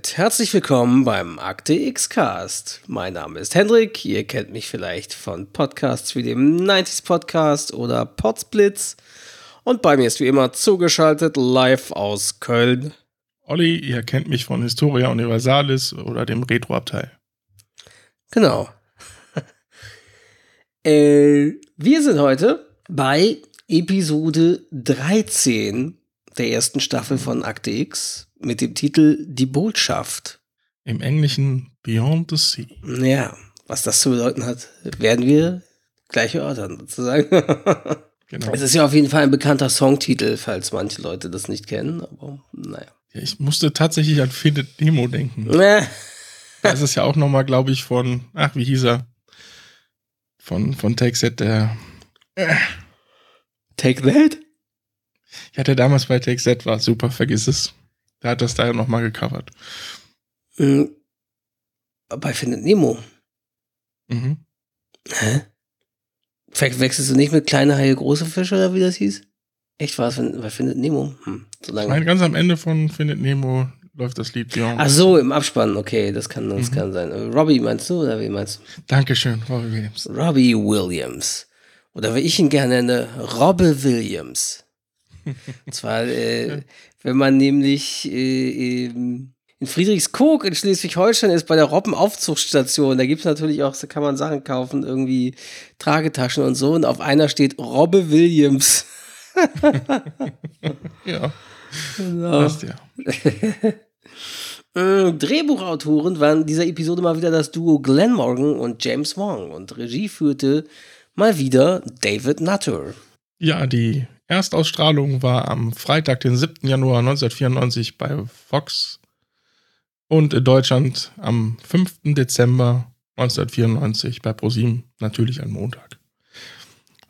Damit herzlich willkommen beim Akte X Cast. Mein Name ist Hendrik. Ihr kennt mich vielleicht von Podcasts wie dem 90s Podcast oder Podsblitz. Und bei mir ist wie immer zugeschaltet live aus Köln. Olli, ihr kennt mich von Historia Universalis oder dem Retro-Abteil. Genau. äh, wir sind heute bei Episode 13 der ersten Staffel von Akte X mit dem Titel Die Botschaft. Im Englischen Beyond the Sea. Ja, was das zu bedeuten hat, werden wir gleich erörtern, sozusagen. genau. Es ist ja auf jeden Fall ein bekannter Songtitel, falls manche Leute das nicht kennen, aber naja. Ja, ich musste tatsächlich an Findet Nemo denken. da ist es ja auch nochmal, glaube ich, von, ach, wie hieß er? Von, von Take That, der. Äh. Take That? Ja, der damals bei Take That war. Super, vergiss es. Der hat das da ja nochmal gecovert. Mhm. Bei Findet Nemo. Mhm. Hä? Wechselst du nicht mit kleine Haie, große Fische oder wie das hieß? Echt war es bei Findet Nemo? Hm, so lange. Ich meine, ganz am Ende von Findet Nemo läuft das Lied Beyond. Ach so, im Abspann, okay, das kann, das mhm. kann sein. Robbie meinst du oder wie meinst du? Dankeschön, Robbie Williams. Robbie Williams. Oder wie ich ihn gerne nenne, Robbe Williams. Und zwar, äh, wenn man nämlich äh, in Friedrichskoog in Schleswig-Holstein ist bei der Robbenaufzuchtstation, da gibt es natürlich auch, da kann man Sachen kaufen, irgendwie Tragetaschen und so. Und auf einer steht Robbe Williams. ja. Genau. Passt ja. Äh, Drehbuchautoren waren in dieser Episode mal wieder das Duo Glenn Morgan und James Wong und Regie führte mal wieder David Nutter. Ja, die Erstausstrahlung war am Freitag, den 7. Januar 1994 bei Fox und in Deutschland am 5. Dezember 1994 bei ProSieben, natürlich am Montag.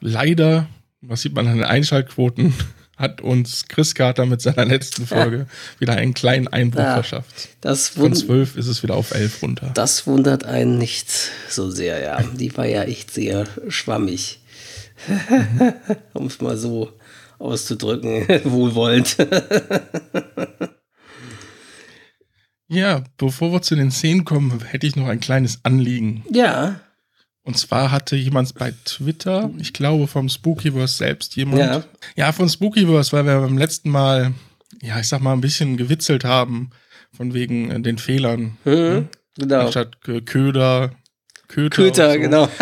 Leider, was sieht man an den Einschaltquoten, hat uns Chris Carter mit seiner letzten Folge wieder einen kleinen Einbruch ja, verschafft. Von 12 ist es wieder auf 11 runter. Das wundert einen nicht so sehr, ja. Die war ja echt sehr schwammig. um es mal so auszudrücken, wohlwollend. ja, bevor wir zu den Szenen kommen, hätte ich noch ein kleines Anliegen. Ja. Und zwar hatte jemand bei Twitter, ich glaube vom Spookyverse selbst jemand. Ja, ja von Spookyverse, weil wir beim letzten Mal, ja, ich sag mal, ein bisschen gewitzelt haben, von wegen äh, den Fehlern. Mhm, ne? Genau. Anstatt Köder, Köter. Köter, so. genau.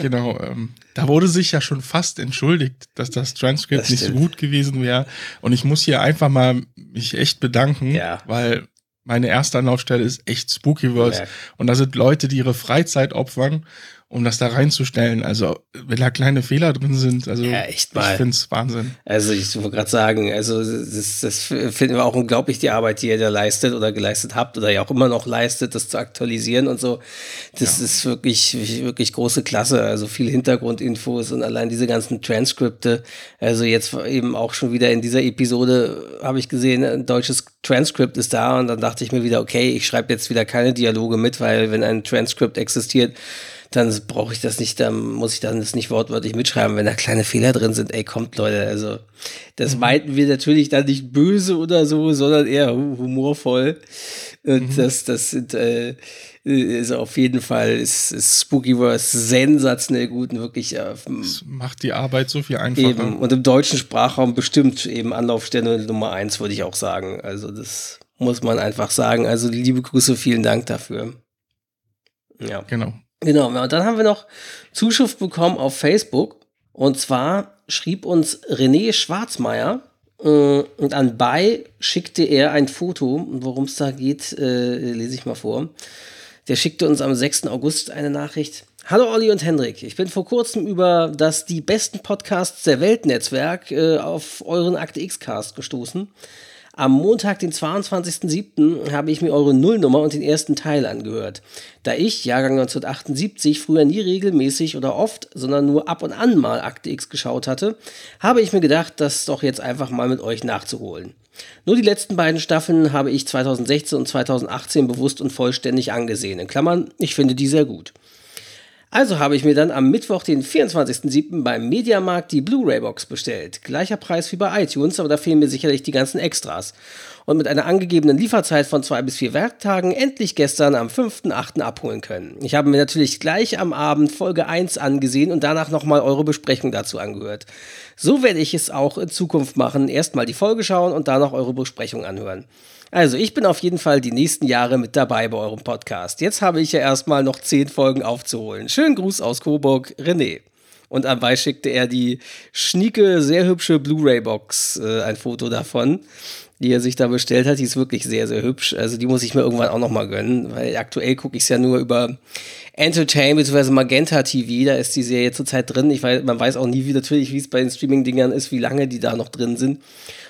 Genau, ähm, da wurde sich ja schon fast entschuldigt, dass das Transkript das nicht so gut gewesen wäre. Und ich muss hier einfach mal mich echt bedanken, ja. weil meine erste Anlaufstelle ist echt Spookyverse. Ja. Und da sind Leute, die ihre Freizeit opfern um das da reinzustellen. Also, wenn da kleine Fehler drin sind, also ja, echt mal. ich finde es Wahnsinn. Also, ich wollte gerade sagen, also das, das finden wir auch unglaublich, die Arbeit, die ihr da leistet oder geleistet habt oder ja auch immer noch leistet, das zu aktualisieren und so. Das ja. ist wirklich, wirklich große Klasse. Also viel Hintergrundinfos und allein diese ganzen Transkripte. Also jetzt eben auch schon wieder in dieser Episode habe ich gesehen, ein deutsches Transkript ist da und dann dachte ich mir wieder, okay, ich schreibe jetzt wieder keine Dialoge mit, weil wenn ein Transkript existiert, dann brauche ich das nicht, dann muss ich dann das nicht wortwörtlich mitschreiben, wenn da kleine Fehler drin sind. Ey, kommt Leute, also das mhm. meinten wir natürlich dann nicht böse oder so, sondern eher humorvoll. Und mhm. das, das sind, äh, ist auf jeden Fall ist, ist Spookyverse sensationell gut und wirklich. Äh, das macht die Arbeit so viel einfacher. Eben. Und im deutschen Sprachraum bestimmt eben Anlaufstelle Nummer eins, würde ich auch sagen. Also das muss man einfach sagen. Also liebe Grüße, vielen Dank dafür. Ja. Genau. Genau, und dann haben wir noch Zuschrift bekommen auf Facebook. Und zwar schrieb uns René Schwarzmeier Äh, und anbei schickte er ein Foto, worum es da geht, äh, lese ich mal vor. Der schickte uns am 6. August eine Nachricht. Hallo Olli und Hendrik, ich bin vor kurzem über das die besten Podcasts der Weltnetzwerk äh, auf euren Akte X-Cast gestoßen. Am Montag, den 22.07., habe ich mir eure Nullnummer und den ersten Teil angehört. Da ich, Jahrgang 1978, früher nie regelmäßig oder oft, sondern nur ab und an mal Akte X geschaut hatte, habe ich mir gedacht, das doch jetzt einfach mal mit euch nachzuholen. Nur die letzten beiden Staffeln habe ich 2016 und 2018 bewusst und vollständig angesehen. In Klammern, ich finde die sehr gut. Also habe ich mir dann am Mittwoch, den 24.07. beim Mediamarkt die Blu-ray-Box bestellt. Gleicher Preis wie bei iTunes, aber da fehlen mir sicherlich die ganzen Extras. Und mit einer angegebenen Lieferzeit von zwei bis vier Werktagen endlich gestern am 5.08. abholen können. Ich habe mir natürlich gleich am Abend Folge 1 angesehen und danach nochmal eure Besprechung dazu angehört. So werde ich es auch in Zukunft machen. Erstmal die Folge schauen und danach eure Besprechung anhören. Also, ich bin auf jeden Fall die nächsten Jahre mit dabei bei eurem Podcast. Jetzt habe ich ja erstmal noch zehn Folgen aufzuholen. Schönen Gruß aus Coburg, René. Und dabei schickte er die schnieke, sehr hübsche Blu-ray-Box, äh, ein Foto davon, die er sich da bestellt hat. Die ist wirklich sehr, sehr hübsch. Also die muss ich mir irgendwann auch nochmal gönnen, weil aktuell gucke ich es ja nur über Entertain bzw. Magenta TV. Da ist die Serie zurzeit drin. Ich weiß, man weiß auch nie, wie natürlich, wie es bei den Streaming-Dingern ist, wie lange die da noch drin sind.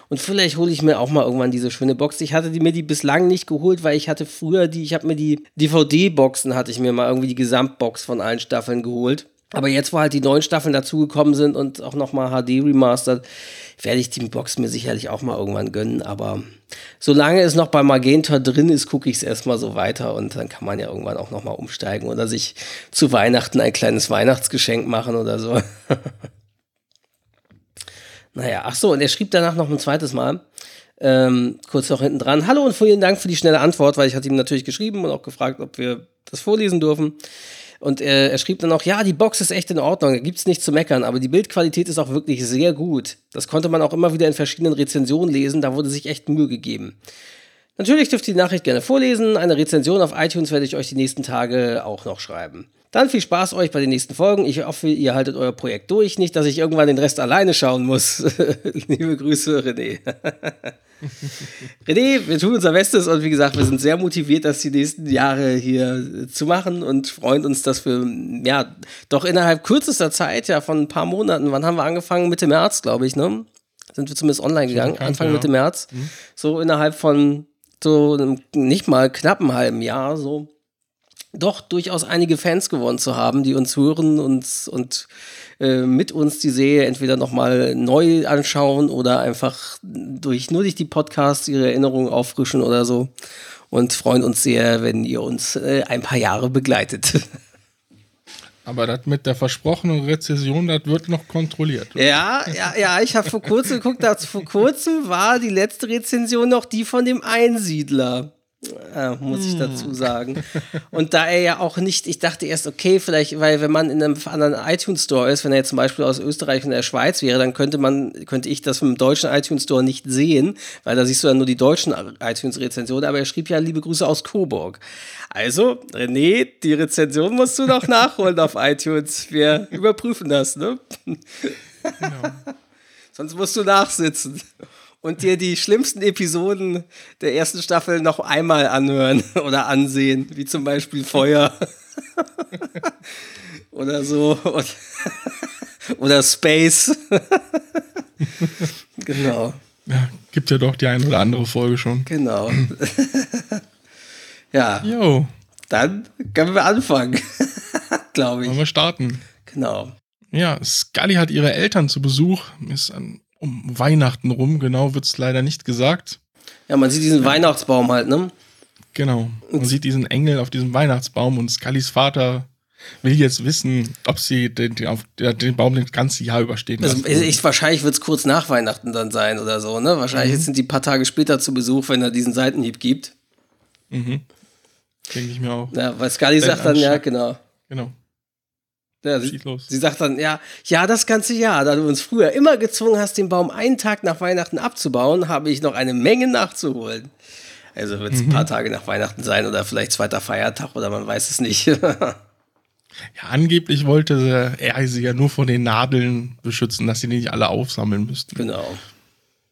Und vielleicht hole ich mir auch mal irgendwann diese schöne Box. Ich hatte die, mir die bislang nicht geholt, weil ich hatte früher die, ich habe mir die DVD-Boxen, hatte ich mir mal irgendwie die Gesamtbox von allen Staffeln geholt. Aber jetzt, wo halt die neuen Staffeln dazugekommen sind und auch nochmal HD remastered, werde ich die Box mir sicherlich auch mal irgendwann gönnen. Aber solange es noch bei Magenta drin ist, gucke ich es erstmal so weiter und dann kann man ja irgendwann auch nochmal umsteigen oder sich zu Weihnachten ein kleines Weihnachtsgeschenk machen oder so. Naja, ach so, und er schrieb danach noch ein zweites Mal, ähm, kurz noch hinten dran. Hallo und vielen Dank für die schnelle Antwort, weil ich hatte ihm natürlich geschrieben und auch gefragt, ob wir das vorlesen dürfen. Und er, er schrieb dann auch, ja, die Box ist echt in Ordnung, da gibt es nichts zu meckern, aber die Bildqualität ist auch wirklich sehr gut. Das konnte man auch immer wieder in verschiedenen Rezensionen lesen, da wurde sich echt Mühe gegeben. Natürlich dürft ihr die Nachricht gerne vorlesen. Eine Rezension auf iTunes werde ich euch die nächsten Tage auch noch schreiben. Dann viel Spaß euch bei den nächsten Folgen. Ich hoffe, ihr haltet euer Projekt durch. Nicht, dass ich irgendwann den Rest alleine schauen muss. Liebe Grüße, René. René, wir tun unser Bestes und wie gesagt, wir sind sehr motiviert, das die nächsten Jahre hier zu machen und freuen uns, dass wir, ja, doch innerhalb kürzester Zeit, ja, von ein paar Monaten, wann haben wir angefangen? Mitte März, glaube ich, ne? Sind wir zumindest online gegangen, Anfang ja. Mitte März. Mhm. So innerhalb von so einem, nicht mal knappen halben Jahr, so doch durchaus einige Fans gewonnen zu haben, die uns hören und, und äh, mit uns die Serie entweder nochmal neu anschauen oder einfach durch nur durch die Podcasts ihre Erinnerungen auffrischen oder so. Und freuen uns sehr, wenn ihr uns äh, ein paar Jahre begleitet. Aber das mit der versprochenen Rezession, das wird noch kontrolliert. Oder? Ja, ja, ja, ich habe vor kurzem geguckt, dass vor kurzem war die letzte Rezension noch die von dem Einsiedler. Äh, muss ich dazu hm. sagen. Und da er ja auch nicht, ich dachte erst, okay, vielleicht, weil wenn man in einem anderen iTunes Store ist, wenn er jetzt zum Beispiel aus Österreich und der Schweiz wäre, dann könnte man, könnte ich das vom deutschen iTunes Store nicht sehen, weil da siehst du dann nur die deutschen iTunes-Rezensionen, aber er schrieb ja liebe Grüße aus Coburg. Also, René, die Rezension musst du noch nachholen auf iTunes. Wir überprüfen das, ne? Genau. Sonst musst du nachsitzen und dir die schlimmsten Episoden der ersten Staffel noch einmal anhören oder ansehen, wie zum Beispiel Feuer oder so oder Space. genau. Ja, gibt ja doch die eine oder andere Folge schon. Genau. ja. Jo. Dann können wir anfangen, glaube ich. Wollen wir starten? Genau. Ja, Scully hat ihre Eltern zu Besuch, ist an um Weihnachten rum, genau wird es leider nicht gesagt. Ja, man sieht diesen ja. Weihnachtsbaum halt, ne? Genau. Man sieht diesen Engel auf diesem Weihnachtsbaum und Scullys Vater will jetzt wissen, ob sie den, den, den Baum das ganze Jahr überstehen. Also, ich, wahrscheinlich wird es kurz nach Weihnachten dann sein oder so, ne? Wahrscheinlich mhm. sind die paar Tage später zu Besuch, wenn er diesen Seitenhieb gibt. Mhm. Denke ich mir auch. Ja, weil Scully sagt dann, ja, genau. Genau. Ja, sie, sie, sagt dann, ja, ja, das ganze Jahr, da du uns früher immer gezwungen hast, den Baum einen Tag nach Weihnachten abzubauen, habe ich noch eine Menge nachzuholen. Also wird es mhm. ein paar Tage nach Weihnachten sein oder vielleicht zweiter Feiertag oder man weiß es nicht. ja, angeblich wollte er sie ja nur vor den Nadeln beschützen, dass sie nicht alle aufsammeln müssten. Genau.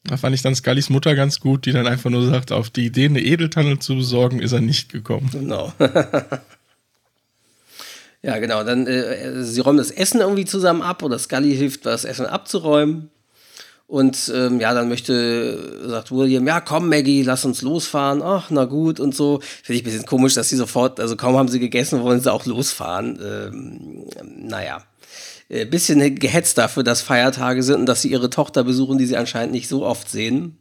Da fand ich dann Scullys Mutter ganz gut, die dann einfach nur sagt, auf die Idee, eine Edeltanne zu besorgen, ist er nicht gekommen. Genau. ja, genau. Dann, äh, sie räumen das Essen irgendwie zusammen ab oder Scully hilft, das Essen abzuräumen. Und ähm, ja, dann möchte, sagt William, ja komm Maggie, lass uns losfahren. Ach, na gut und so. Finde ich ein bisschen komisch, dass sie sofort, also kaum haben sie gegessen, wollen sie auch losfahren. Ähm, naja. Ein äh, bisschen gehetzt dafür, dass Feiertage sind und dass sie ihre Tochter besuchen, die sie anscheinend nicht so oft sehen.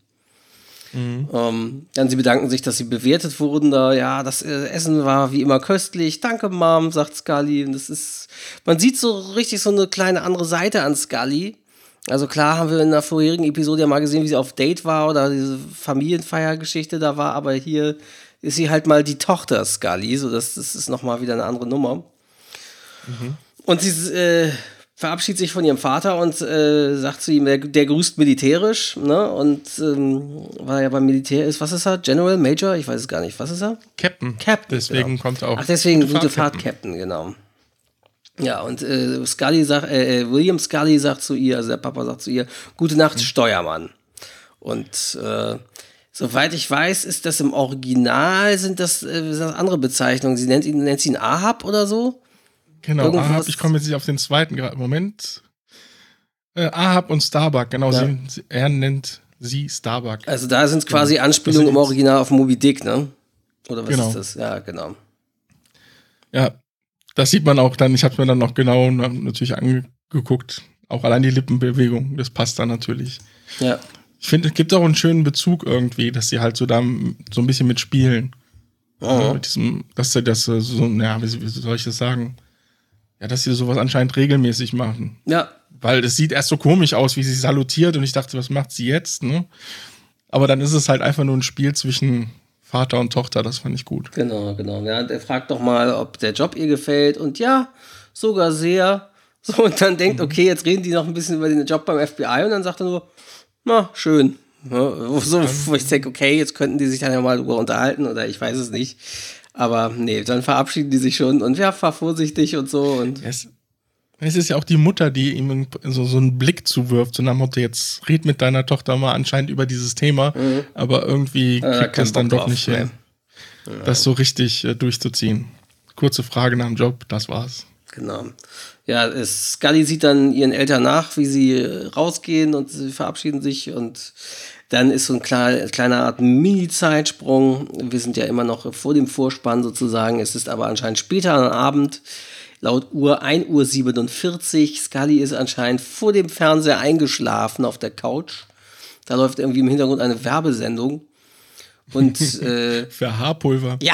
Mhm. Ähm, dann sie bedanken sich, dass sie bewertet wurden. Da ja, das äh, Essen war wie immer köstlich. Danke, Mom, sagt Scully. Und das ist, man sieht so richtig so eine kleine andere Seite an Scully. Also klar haben wir in der vorherigen Episode ja mal gesehen, wie sie auf Date war oder diese Familienfeiergeschichte da war, aber hier ist sie halt mal die Tochter Scully, so das, das ist nochmal wieder eine andere Nummer. Mhm. Und sie äh, verabschiedet sich von ihrem Vater und äh, sagt zu ihm, der, der grüßt militärisch, ne? Und ähm, weil er ja beim Militär ist, was ist er? General, Major? Ich weiß es gar nicht. Was ist er? Captain. Captain. Deswegen genau. kommt er auch. Ach, deswegen gute, gute Fahrt, Fahrt Captain. Captain, genau. Ja, und äh, Scully sagt, äh, äh, William Scully sagt zu ihr, also der Papa sagt zu ihr, gute Nacht, mhm. Steuermann. Und äh, soweit ich weiß, ist das im Original, sind das, äh, sind das andere Bezeichnungen. Sie nennt ihn, nennt sie ihn Ahab oder so? Genau, Irgendwas. Ahab, ich komme jetzt nicht auf den zweiten gerade. Moment. Äh, Ahab und Starbuck, genau, ja. sie, er nennt sie Starbuck. Also da sind es quasi genau. Anspielungen im Original auf Moby Dick, ne? Oder was genau. ist das? Ja, genau. Ja, das sieht man auch dann, ich habe mir dann noch genau natürlich angeguckt. Auch allein die Lippenbewegung, das passt dann natürlich. Ja. Ich finde, es gibt auch einen schönen Bezug irgendwie, dass sie halt so da so ein bisschen mitspielen. Oh. mit diesem, dass sie das so, ja, wie, wie soll ich das sagen? Ja, dass sie sowas anscheinend regelmäßig machen. Ja. Weil es sieht erst so komisch aus, wie sie salutiert und ich dachte, was macht sie jetzt, ne? Aber dann ist es halt einfach nur ein Spiel zwischen Vater und Tochter, das fand ich gut. Genau, genau. Ja, der fragt doch mal, ob der Job ihr gefällt und ja, sogar sehr. So, und dann denkt, okay, jetzt reden die noch ein bisschen über den Job beim FBI und dann sagt er nur, na, schön. Ja, so, wo ich denke, okay, jetzt könnten die sich dann ja mal drüber unterhalten oder ich weiß es nicht. Aber nee, dann verabschieden die sich schon und ja, fahr vorsichtig und so. Und es, es ist ja auch die Mutter, die ihm so, so einen Blick zuwirft, so nach dem Motto, jetzt red mit deiner Tochter mal anscheinend über dieses Thema, mhm. aber irgendwie kriegt ja, das dann Bock doch nicht hin, ja. das so richtig äh, durchzuziehen. Kurze Frage nach dem Job, das war's. Genau. Ja, es, Scully sieht dann ihren Eltern nach, wie sie äh, rausgehen und sie verabschieden sich und dann ist so ein kleiner, kleiner Art Mini-Zeitsprung. Wir sind ja immer noch vor dem Vorspann sozusagen. Es ist aber anscheinend später am Abend laut Uhr 1 Uhr 47. Scully ist anscheinend vor dem Fernseher eingeschlafen auf der Couch. Da läuft irgendwie im Hintergrund eine Werbesendung. Und äh, für Haarpulver. Ja,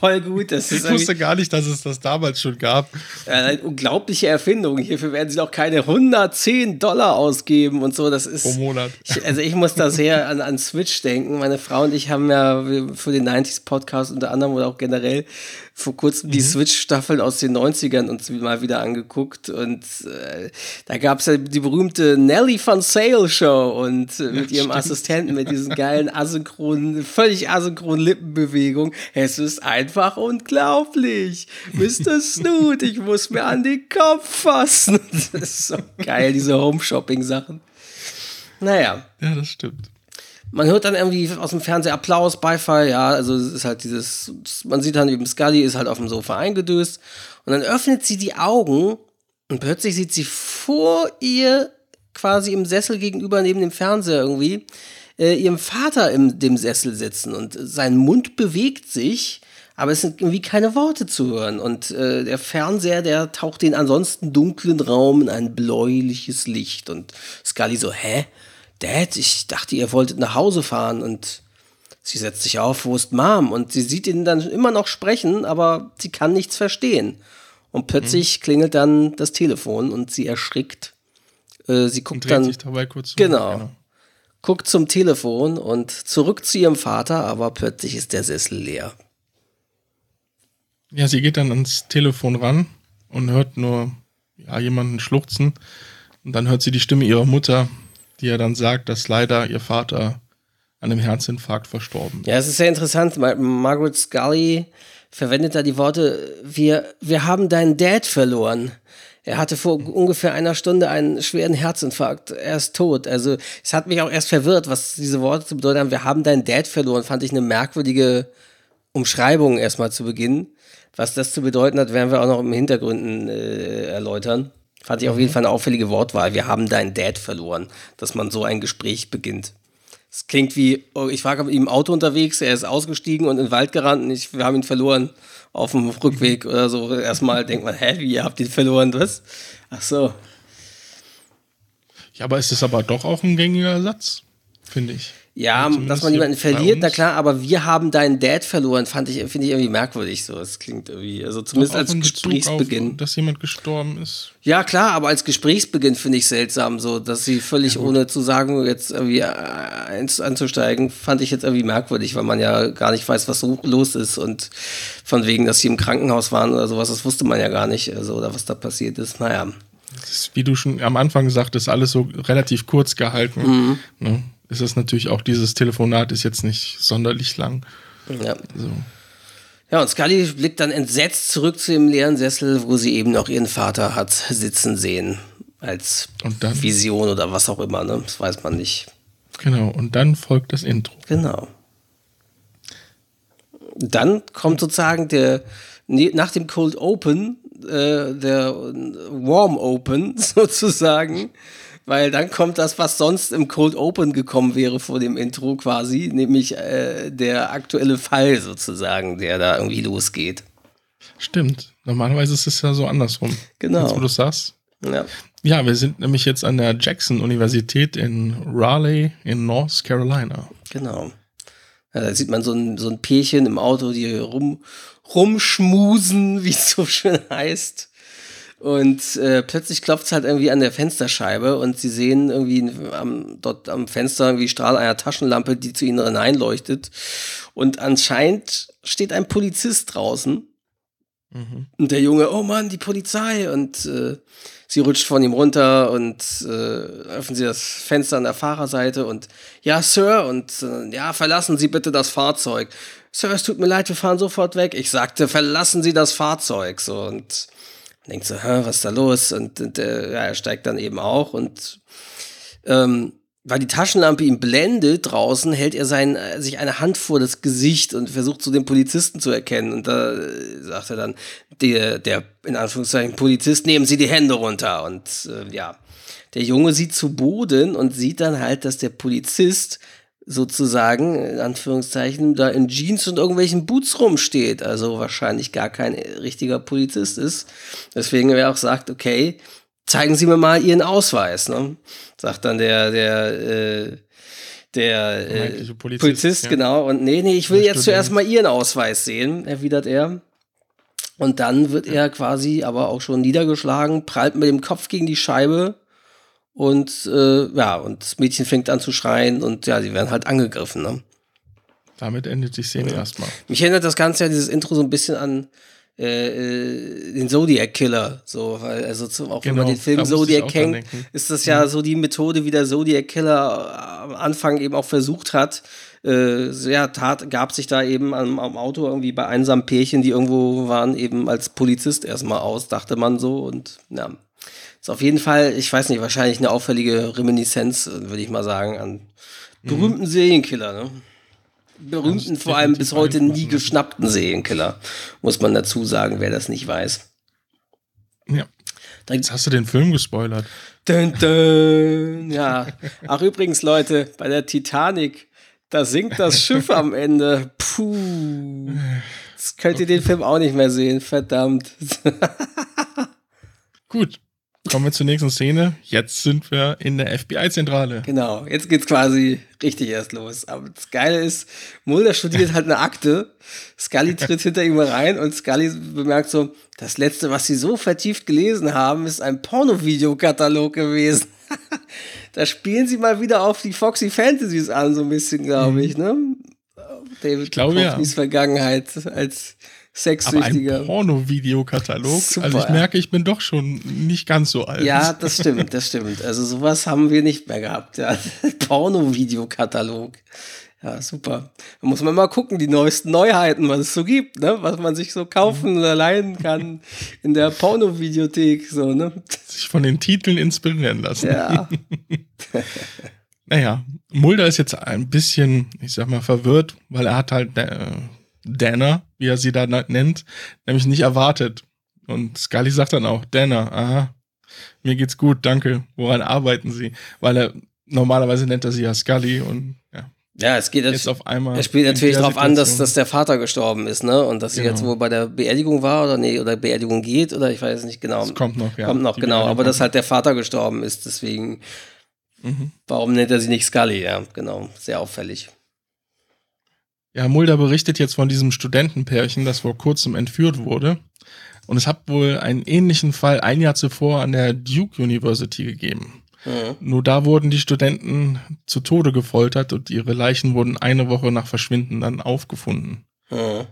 voll gut. Das ich wusste gar nicht, dass es das damals schon gab. Eine unglaubliche Erfindung. Hierfür werden sie doch keine 110 Dollar ausgeben und so. Das ist. Pro Monat. Ich, also ich muss da sehr an, an Switch denken. Meine Frau und ich haben ja für den 90s Podcast unter anderem oder auch generell vor kurzem mhm. die Switch-Staffeln aus den 90ern uns mal wieder angeguckt und äh, da gab es ja die berühmte Nelly von Sale Show und äh, mit ja, ihrem stimmt. Assistenten mit diesen geilen asynchronen, völlig asynchronen Lippenbewegungen. Es ist einfach unglaublich. Mr. Snoot, ich muss mir an den Kopf fassen. Das ist so geil, diese Home-Shopping-Sachen. Naja. Ja, das stimmt man hört dann irgendwie aus dem Fernseher Applaus, Beifall, ja, also es ist halt dieses, man sieht dann eben Scully ist halt auf dem Sofa eingedöst und dann öffnet sie die Augen und plötzlich sieht sie vor ihr quasi im Sessel gegenüber neben dem Fernseher irgendwie äh, ihrem Vater in dem Sessel sitzen und sein Mund bewegt sich, aber es sind irgendwie keine Worte zu hören und äh, der Fernseher, der taucht den ansonsten dunklen Raum in ein bläuliches Licht und Scully so, hä? Dad, ich dachte, ihr wolltet nach Hause fahren und sie setzt sich auf, wo ist Mom? Und sie sieht ihn dann immer noch sprechen, aber sie kann nichts verstehen. Und plötzlich mhm. klingelt dann das Telefon und sie erschrickt. Äh, sie guckt und dann. Sich dabei kurz genau, genau. Guckt zum Telefon und zurück zu ihrem Vater, aber plötzlich ist der Sessel leer. Ja, sie geht dann ans Telefon ran und hört nur ja, jemanden schluchzen. Und dann hört sie die Stimme ihrer Mutter, die ja dann sagt, dass leider ihr Vater an einem Herzinfarkt verstorben ist. Ja, es ist sehr interessant. Margaret Scully verwendet da die Worte, wir, wir haben deinen Dad verloren. Er hatte vor ungefähr einer Stunde einen schweren Herzinfarkt. Er ist tot. Also, es hat mich auch erst verwirrt, was diese Worte zu bedeuten haben. Wir haben deinen Dad verloren, fand ich eine merkwürdige Umschreibung erstmal zu Beginn. Was das zu bedeuten hat, werden wir auch noch im Hintergründen äh, erläutern. Fand ich auf jeden Fall eine auffällige Wortwahl. Wir haben deinen Dad verloren, dass man so ein Gespräch beginnt. Es klingt wie, oh, ich war mit ihm im Auto unterwegs, er ist ausgestiegen und in den Wald gerannt und ich, wir haben ihn verloren auf dem Rückweg oder so. Erstmal denkt man, hä, wie, ihr habt ihn verloren, was? Ach so. Ja, aber ist es aber doch auch ein gängiger Satz, finde ich. Ja, ja dass man jemanden verliert, na klar, aber wir haben deinen Dad verloren, fand ich, finde ich irgendwie merkwürdig so. Es klingt irgendwie, also zumindest als Gesprächsbeginn. Auf, dass jemand gestorben ist. Ja, klar, aber als Gesprächsbeginn finde ich seltsam, so, dass sie völlig ja, ohne zu sagen, jetzt irgendwie einzusteigen, fand ich jetzt irgendwie merkwürdig, weil man ja gar nicht weiß, was so los ist und von wegen, dass sie im Krankenhaus waren oder sowas, das wusste man ja gar nicht, also, oder was da passiert ist. Naja. Ist, wie du schon am Anfang sagtest, alles so relativ kurz gehalten. Mhm. Ne? Ist es natürlich auch, dieses Telefonat ist jetzt nicht sonderlich lang. Ja. So. Ja, und Scully blickt dann entsetzt zurück zu dem leeren Sessel, wo sie eben noch ihren Vater hat sitzen sehen. Als Vision oder was auch immer, ne? Das weiß man nicht. Genau, und dann folgt das Intro. Genau. Dann kommt sozusagen der, nach dem Cold Open, äh, der Warm Open sozusagen weil dann kommt das, was sonst im Cold Open gekommen wäre vor dem Intro quasi, nämlich äh, der aktuelle Fall sozusagen, der da irgendwie losgeht. Stimmt. Normalerweise ist es ja so andersrum. Genau. Jetzt, wo du sagst. Ja. Ja, wir sind nämlich jetzt an der Jackson-Universität in Raleigh in North Carolina. Genau. Ja, da sieht man so ein, so ein Pärchen im Auto, die rum, rumschmusen, wie es so schön heißt. Und äh, plötzlich klopft es halt irgendwie an der Fensterscheibe und sie sehen irgendwie am, dort am Fenster irgendwie Strahl einer Taschenlampe, die zu ihnen hineinleuchtet. Und anscheinend steht ein Polizist draußen. Mhm. Und der Junge, oh Mann, die Polizei. Und äh, sie rutscht von ihm runter und äh, öffnen sie das Fenster an der Fahrerseite und ja, Sir, und äh, ja, verlassen Sie bitte das Fahrzeug. Sir, es tut mir leid, wir fahren sofort weg. Ich sagte, verlassen Sie das Fahrzeug. So und denkt so, was ist da los? Und, und äh, ja, er steigt dann eben auch und ähm, weil die Taschenlampe ihn blendet draußen, hält er sein, äh, sich eine Hand vor das Gesicht und versucht so den Polizisten zu erkennen. Und da äh, sagt er dann, der, der in Anführungszeichen Polizist, nehmen Sie die Hände runter. Und äh, ja, der Junge sieht zu Boden und sieht dann halt, dass der Polizist sozusagen, in Anführungszeichen, da in Jeans und irgendwelchen Boots rumsteht. Also wahrscheinlich gar kein richtiger Polizist ist. Deswegen er auch sagt, okay, zeigen Sie mir mal Ihren Ausweis. Ne? Sagt dann der, der, äh, der äh, Polizist, Polizist ja. genau. Und nee, nee, ich will jetzt zuerst mal Ihren Ausweis sehen, erwidert er. Und dann wird er quasi aber auch schon niedergeschlagen, prallt mit dem Kopf gegen die Scheibe und äh, ja, und das Mädchen fängt an zu schreien und ja, sie werden halt angegriffen. Ne? Damit endet die Szene ja. erstmal. Mich erinnert das Ganze ja, dieses Intro so ein bisschen an äh, äh den Zodiac Killer. So, weil, also zum, auch genau, wenn man genau, den Film Zodiac kennt, ist das ja mhm. so die Methode, wie der Zodiac Killer am Anfang eben auch versucht hat. Äh, ja, tat, gab sich da eben am, am, Auto irgendwie bei einsamen Pärchen, die irgendwo waren, eben als Polizist erstmal aus, dachte man so. Und ja, ist auf jeden Fall, ich weiß nicht, wahrscheinlich eine auffällige Reminiszenz, würde ich mal sagen, an berühmten mhm. Serienkiller, ne? Berühmten, vor allem bis heute nie geschnappten Serienkiller, muss man dazu sagen, wer das nicht weiß. Ja. Jetzt hast du den Film gespoilert. Dun, dun, ja. Ach, übrigens, Leute, bei der Titanic, da sinkt das Schiff am Ende. Puh. Jetzt könnt ihr den Film auch nicht mehr sehen, verdammt. Gut. Kommen wir zur nächsten Szene. Jetzt sind wir in der FBI-Zentrale. Genau, jetzt geht's quasi richtig erst los. Aber das Geile ist, Mulder studiert halt eine Akte. Scully tritt hinter ihm rein und Scully bemerkt so, das letzte, was sie so vertieft gelesen haben, ist ein Porno-Videokatalog gewesen. da spielen sie mal wieder auf die Foxy Fantasies an, so ein bisschen, glaube ich, ne? David ich glaube, ja. Vergangenheit als Sexsüchtiger. Aber ein Porno-Videokatalog. Also ich merke, ich bin doch schon nicht ganz so alt. Ja, das stimmt, das stimmt. Also sowas haben wir nicht mehr gehabt. Ja. Porno-Videokatalog. Ja, super. Da muss man mal gucken, die neuesten Neuheiten, was es so gibt, ne? was man sich so kaufen oder leihen kann in der Porno-Videothek. So, ne? Sich von den Titeln inspirieren lassen. Ja. naja, Mulder ist jetzt ein bisschen, ich sag mal, verwirrt, weil er hat halt äh, Dana, wie er sie da nennt, nämlich nicht erwartet. Und Scully sagt dann auch, Dana, aha, mir geht's gut, danke. Woran arbeiten Sie? Weil er normalerweise nennt er sie ja Scully und ja. Ja, es geht jetzt auf einmal. Es spielt natürlich darauf an, dass, dass der Vater gestorben ist, ne? Und dass sie genau. jetzt wohl bei der Beerdigung war oder nee, oder Beerdigung geht oder ich weiß nicht genau. Das kommt noch, ja. Kommt noch, Die genau. Aber dass halt der Vater gestorben ist, deswegen. Mhm. Warum nennt er sie nicht Scully? Ja, genau. Sehr auffällig. Ja, Mulder berichtet jetzt von diesem Studentenpärchen, das vor kurzem entführt wurde. Und es hat wohl einen ähnlichen Fall ein Jahr zuvor an der Duke University gegeben. Mhm. Nur da wurden die Studenten zu Tode gefoltert und ihre Leichen wurden eine Woche nach Verschwinden dann aufgefunden. Mhm.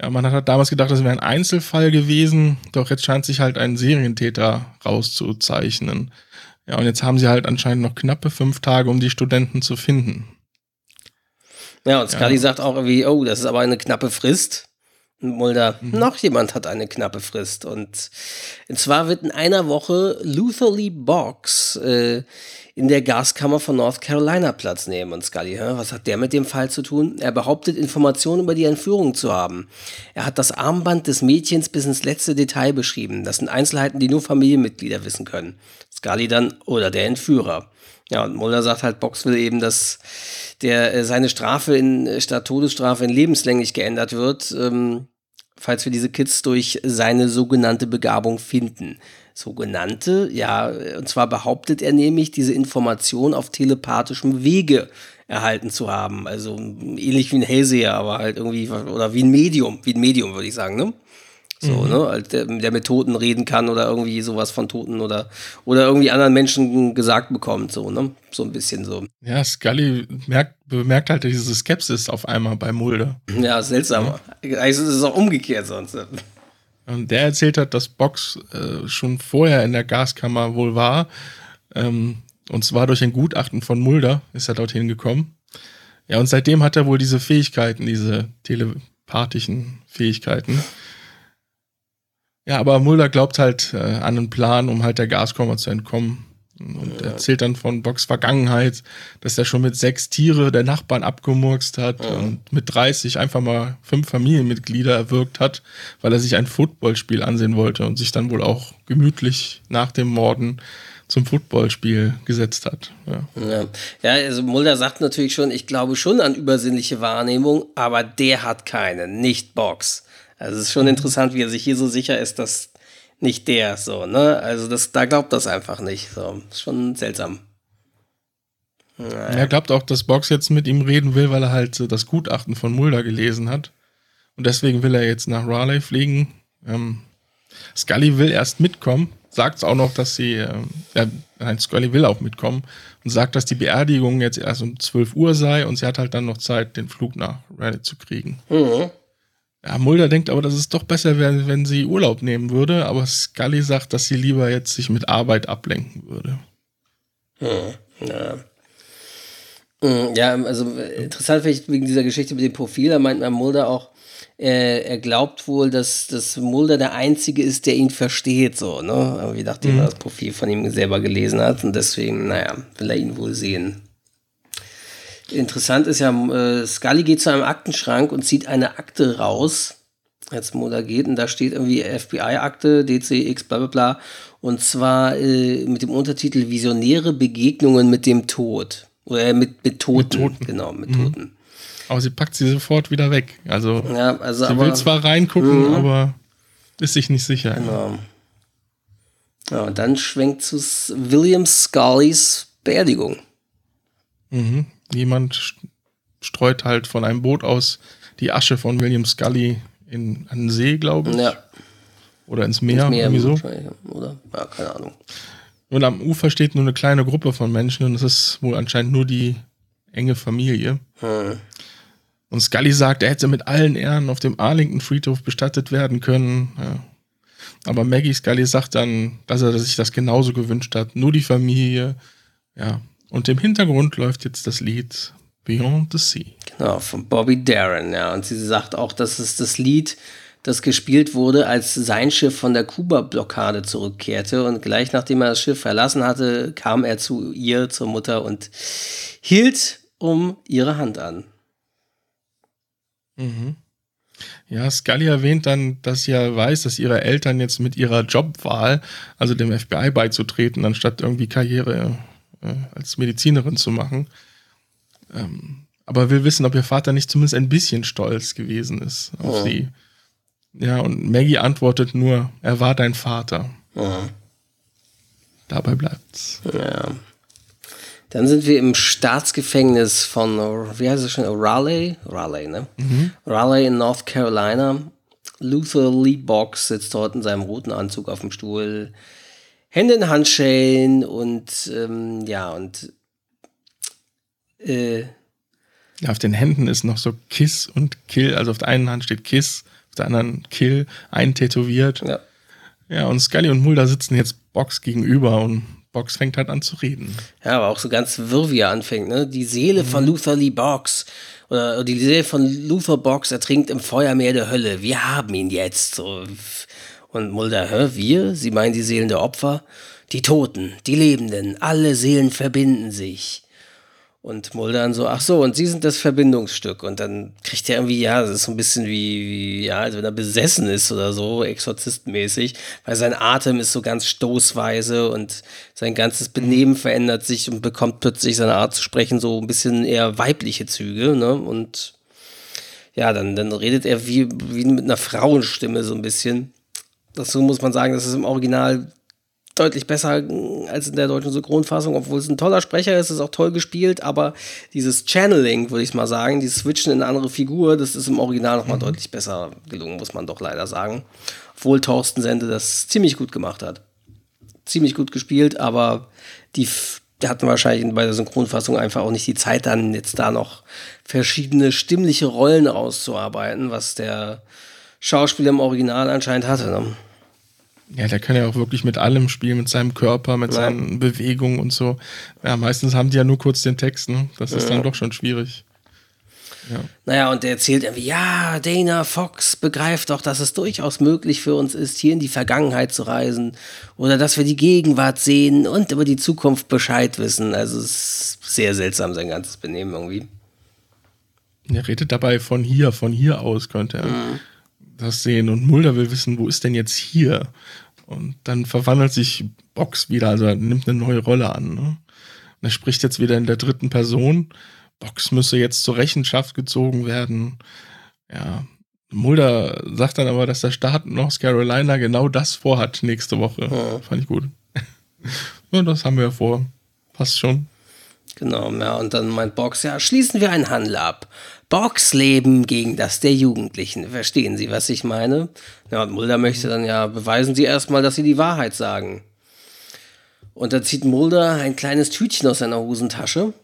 Ja, man hat damals gedacht, das wäre ein Einzelfall gewesen, doch jetzt scheint sich halt ein Serientäter rauszuzeichnen. Ja, und jetzt haben sie halt anscheinend noch knappe fünf Tage, um die Studenten zu finden. Ja, und Scully ja. sagt auch irgendwie, oh, das ist aber eine knappe Frist. Und Mulder, mhm. noch jemand hat eine knappe Frist. Und, und zwar wird in einer Woche Luther Lee Boggs äh, in der Gaskammer von North Carolina Platz nehmen. Und Scully, hä, was hat der mit dem Fall zu tun? Er behauptet, Informationen über die Entführung zu haben. Er hat das Armband des Mädchens bis ins letzte Detail beschrieben. Das sind Einzelheiten, die nur Familienmitglieder wissen können. Scully dann, oder der Entführer. Ja, und Mulder sagt halt, Box will eben, dass der äh, seine Strafe in äh, statt Todesstrafe in lebenslänglich geändert wird, ähm, falls wir diese Kids durch seine sogenannte Begabung finden. Sogenannte, ja, und zwar behauptet er nämlich, diese Information auf telepathischem Wege erhalten zu haben. Also ähnlich wie ein Hellseher, aber halt irgendwie, oder wie ein Medium, wie ein Medium, würde ich sagen, ne? So, mhm. ne? Der, der, mit Toten reden kann oder irgendwie sowas von Toten oder, oder irgendwie anderen Menschen gesagt bekommt, so, ne? So ein bisschen so. Ja, Scully merkt, bemerkt halt diese Skepsis auf einmal bei Mulder. Ja, seltsam. Ja. Eigentlich ist es auch umgekehrt sonst. Und der erzählt hat, dass Box äh, schon vorher in der Gaskammer wohl war. Ähm, und zwar durch ein Gutachten von Mulder ist er dorthin gekommen. Ja, und seitdem hat er wohl diese Fähigkeiten, diese telepathischen Fähigkeiten. Ja, aber Mulder glaubt halt äh, an einen Plan, um halt der Gaskammer zu entkommen. Und ja. erzählt dann von Bocks Vergangenheit, dass er schon mit sechs Tiere der Nachbarn abgemurkst hat ja. und mit 30 einfach mal fünf Familienmitglieder erwürgt hat, weil er sich ein Footballspiel ansehen wollte und sich dann wohl auch gemütlich nach dem Morden zum Footballspiel gesetzt hat. Ja. ja. Ja. also Mulder sagt natürlich schon, ich glaube schon an übersinnliche Wahrnehmung, aber der hat keine, nicht Box. Also es ist schon interessant, wie er sich hier so sicher ist, dass nicht der so, ne? Also das, da glaubt das einfach nicht. So, ist schon seltsam. Naja. Er glaubt auch, dass Box jetzt mit ihm reden will, weil er halt so das Gutachten von Mulder gelesen hat. Und deswegen will er jetzt nach Raleigh fliegen. Ähm, Scully will erst mitkommen, sagt auch noch, dass sie, ähm, ja, nein, Scully will auch mitkommen und sagt, dass die Beerdigung jetzt erst um 12 Uhr sei und sie hat halt dann noch Zeit, den Flug nach Raleigh zu kriegen. Mhm. Ja, Mulder denkt aber, dass es doch besser wäre, wenn sie Urlaub nehmen würde, aber Scully sagt, dass sie lieber jetzt sich mit Arbeit ablenken würde. Hm, ja. Hm, ja, also interessant finde ich wegen dieser Geschichte mit dem Profil, da meint man Mulder auch, äh, er glaubt wohl, dass, dass Mulder der Einzige ist, der ihn versteht, so, ne? Aber wie nachdem mhm. er das Profil von ihm selber gelesen hat und deswegen, naja, will er ihn wohl sehen. Interessant ist ja, äh, Scully geht zu einem Aktenschrank und zieht eine Akte raus, als Mulder geht, und da steht irgendwie FBI-Akte, DCX, bla bla bla. Und zwar äh, mit dem Untertitel Visionäre Begegnungen mit dem Tod. Oder äh, mit, mit Toten. Mit Toten. Genau, mit mhm. Toten. Aber sie packt sie sofort wieder weg. Also, ja, also sie aber, will zwar reingucken, mh. aber ist sich nicht sicher. Genau. Ja, und dann schwenkt zu William Scullys Beerdigung. Mhm jemand streut halt von einem Boot aus die Asche von William Scully in einen See, glaube ich. Ja. Oder ins Meer, ins Meer irgendwie so. Oder? Ja, keine Ahnung. Und am Ufer steht nur eine kleine Gruppe von Menschen und es ist wohl anscheinend nur die enge Familie. Hm. Und Scully sagt, er hätte mit allen Ehren auf dem Arlington Friedhof bestattet werden können. Ja. Aber Maggie Scully sagt dann, dass er sich das genauso gewünscht hat. Nur die Familie. Ja. Und im Hintergrund läuft jetzt das Lied Beyond the Sea. Genau, von Bobby Darin, ja. Und sie sagt auch, dass es das Lied, das gespielt wurde, als sein Schiff von der Kuba-Blockade zurückkehrte. Und gleich nachdem er das Schiff verlassen hatte, kam er zu ihr, zur Mutter und hielt um ihre Hand an. Mhm. Ja, Scully erwähnt dann, dass sie ja weiß, dass ihre Eltern jetzt mit ihrer Jobwahl, also dem FBI beizutreten, anstatt irgendwie Karriere als Medizinerin zu machen. Ähm, aber will wissen, ob ihr Vater nicht zumindest ein bisschen stolz gewesen ist auf oh. sie. Ja, und Maggie antwortet nur, er war dein Vater. Oh. Dabei bleibt's. Ja. Dann sind wir im Staatsgefängnis von, wie heißt es schon, Raleigh? Raleigh, ne? Mhm. Raleigh in North Carolina. Luther Lee Box sitzt dort in seinem roten Anzug auf dem Stuhl. Hände in Handschellen und ähm, ja, und äh, ja, auf den Händen ist noch so Kiss und Kill. Also auf der einen Hand steht Kiss, auf der anderen Kill, eintätowiert. Ja. Ja, und Scully und Mulder sitzen jetzt Box gegenüber und Box fängt halt an zu reden. Ja, aber auch so ganz wirr, wie er anfängt, ne? Die Seele mhm. von Luther Lee Box oder die Seele von Luther Box ertrinkt im Feuermeer der Hölle. Wir haben ihn jetzt. So. Und Mulder, hä, wir? Sie meinen die Seelen der Opfer? Die Toten, die Lebenden, alle Seelen verbinden sich. Und Mulder dann so, ach so, und Sie sind das Verbindungsstück. Und dann kriegt er irgendwie, ja, das ist so ein bisschen wie, wie ja, als wenn er besessen ist oder so, exorzistmäßig, weil sein Atem ist so ganz stoßweise und sein ganzes Benehmen verändert sich und bekommt plötzlich seine Art zu sprechen so ein bisschen eher weibliche Züge, ne? Und ja, dann, dann redet er wie, wie mit einer Frauenstimme so ein bisschen. Dazu muss man sagen, dass es im Original deutlich besser als in der deutschen Synchronfassung, obwohl es ein toller Sprecher ist, ist auch toll gespielt, aber dieses Channeling, würde ich mal sagen, dieses Switchen in eine andere Figur, das ist im Original nochmal mhm. deutlich besser gelungen, muss man doch leider sagen. Obwohl Thorsten Sende das ziemlich gut gemacht hat. Ziemlich gut gespielt, aber die hatten wahrscheinlich bei der Synchronfassung einfach auch nicht die Zeit, dann jetzt da noch verschiedene stimmliche Rollen auszuarbeiten, was der Schauspieler im Original anscheinend hatte. Ne? Ja, der kann ja auch wirklich mit allem spielen, mit seinem Körper, mit ja. seinen Bewegungen und so. Ja, meistens haben die ja nur kurz den Text, ne? Das ist ja. dann doch schon schwierig. Ja. Naja, und der erzählt irgendwie, ja, Dana Fox begreift doch, dass es durchaus möglich für uns ist, hier in die Vergangenheit zu reisen oder dass wir die Gegenwart sehen und über die Zukunft Bescheid wissen. Also es ist sehr seltsam, sein ganzes Benehmen irgendwie. Er redet dabei von hier, von hier aus könnte er mhm. Das sehen und Mulder will wissen, wo ist denn jetzt hier? Und dann verwandelt sich Box wieder, also er nimmt eine neue Rolle an. Ne? Und er spricht jetzt wieder in der dritten Person. Box müsse jetzt zur Rechenschaft gezogen werden. Ja. Mulder sagt dann aber, dass der Staat North Carolina genau das vorhat nächste Woche. Ja. Fand ich gut. Und das haben wir vor. Passt schon. Genau, ja, und dann meint Box, ja, schließen wir einen Handel ab. Boxleben gegen das der Jugendlichen. Verstehen Sie, was ich meine? Ja, und Mulder möchte dann ja, beweisen Sie erstmal, dass Sie die Wahrheit sagen. Und dann zieht Mulder ein kleines Tütchen aus seiner Hosentasche.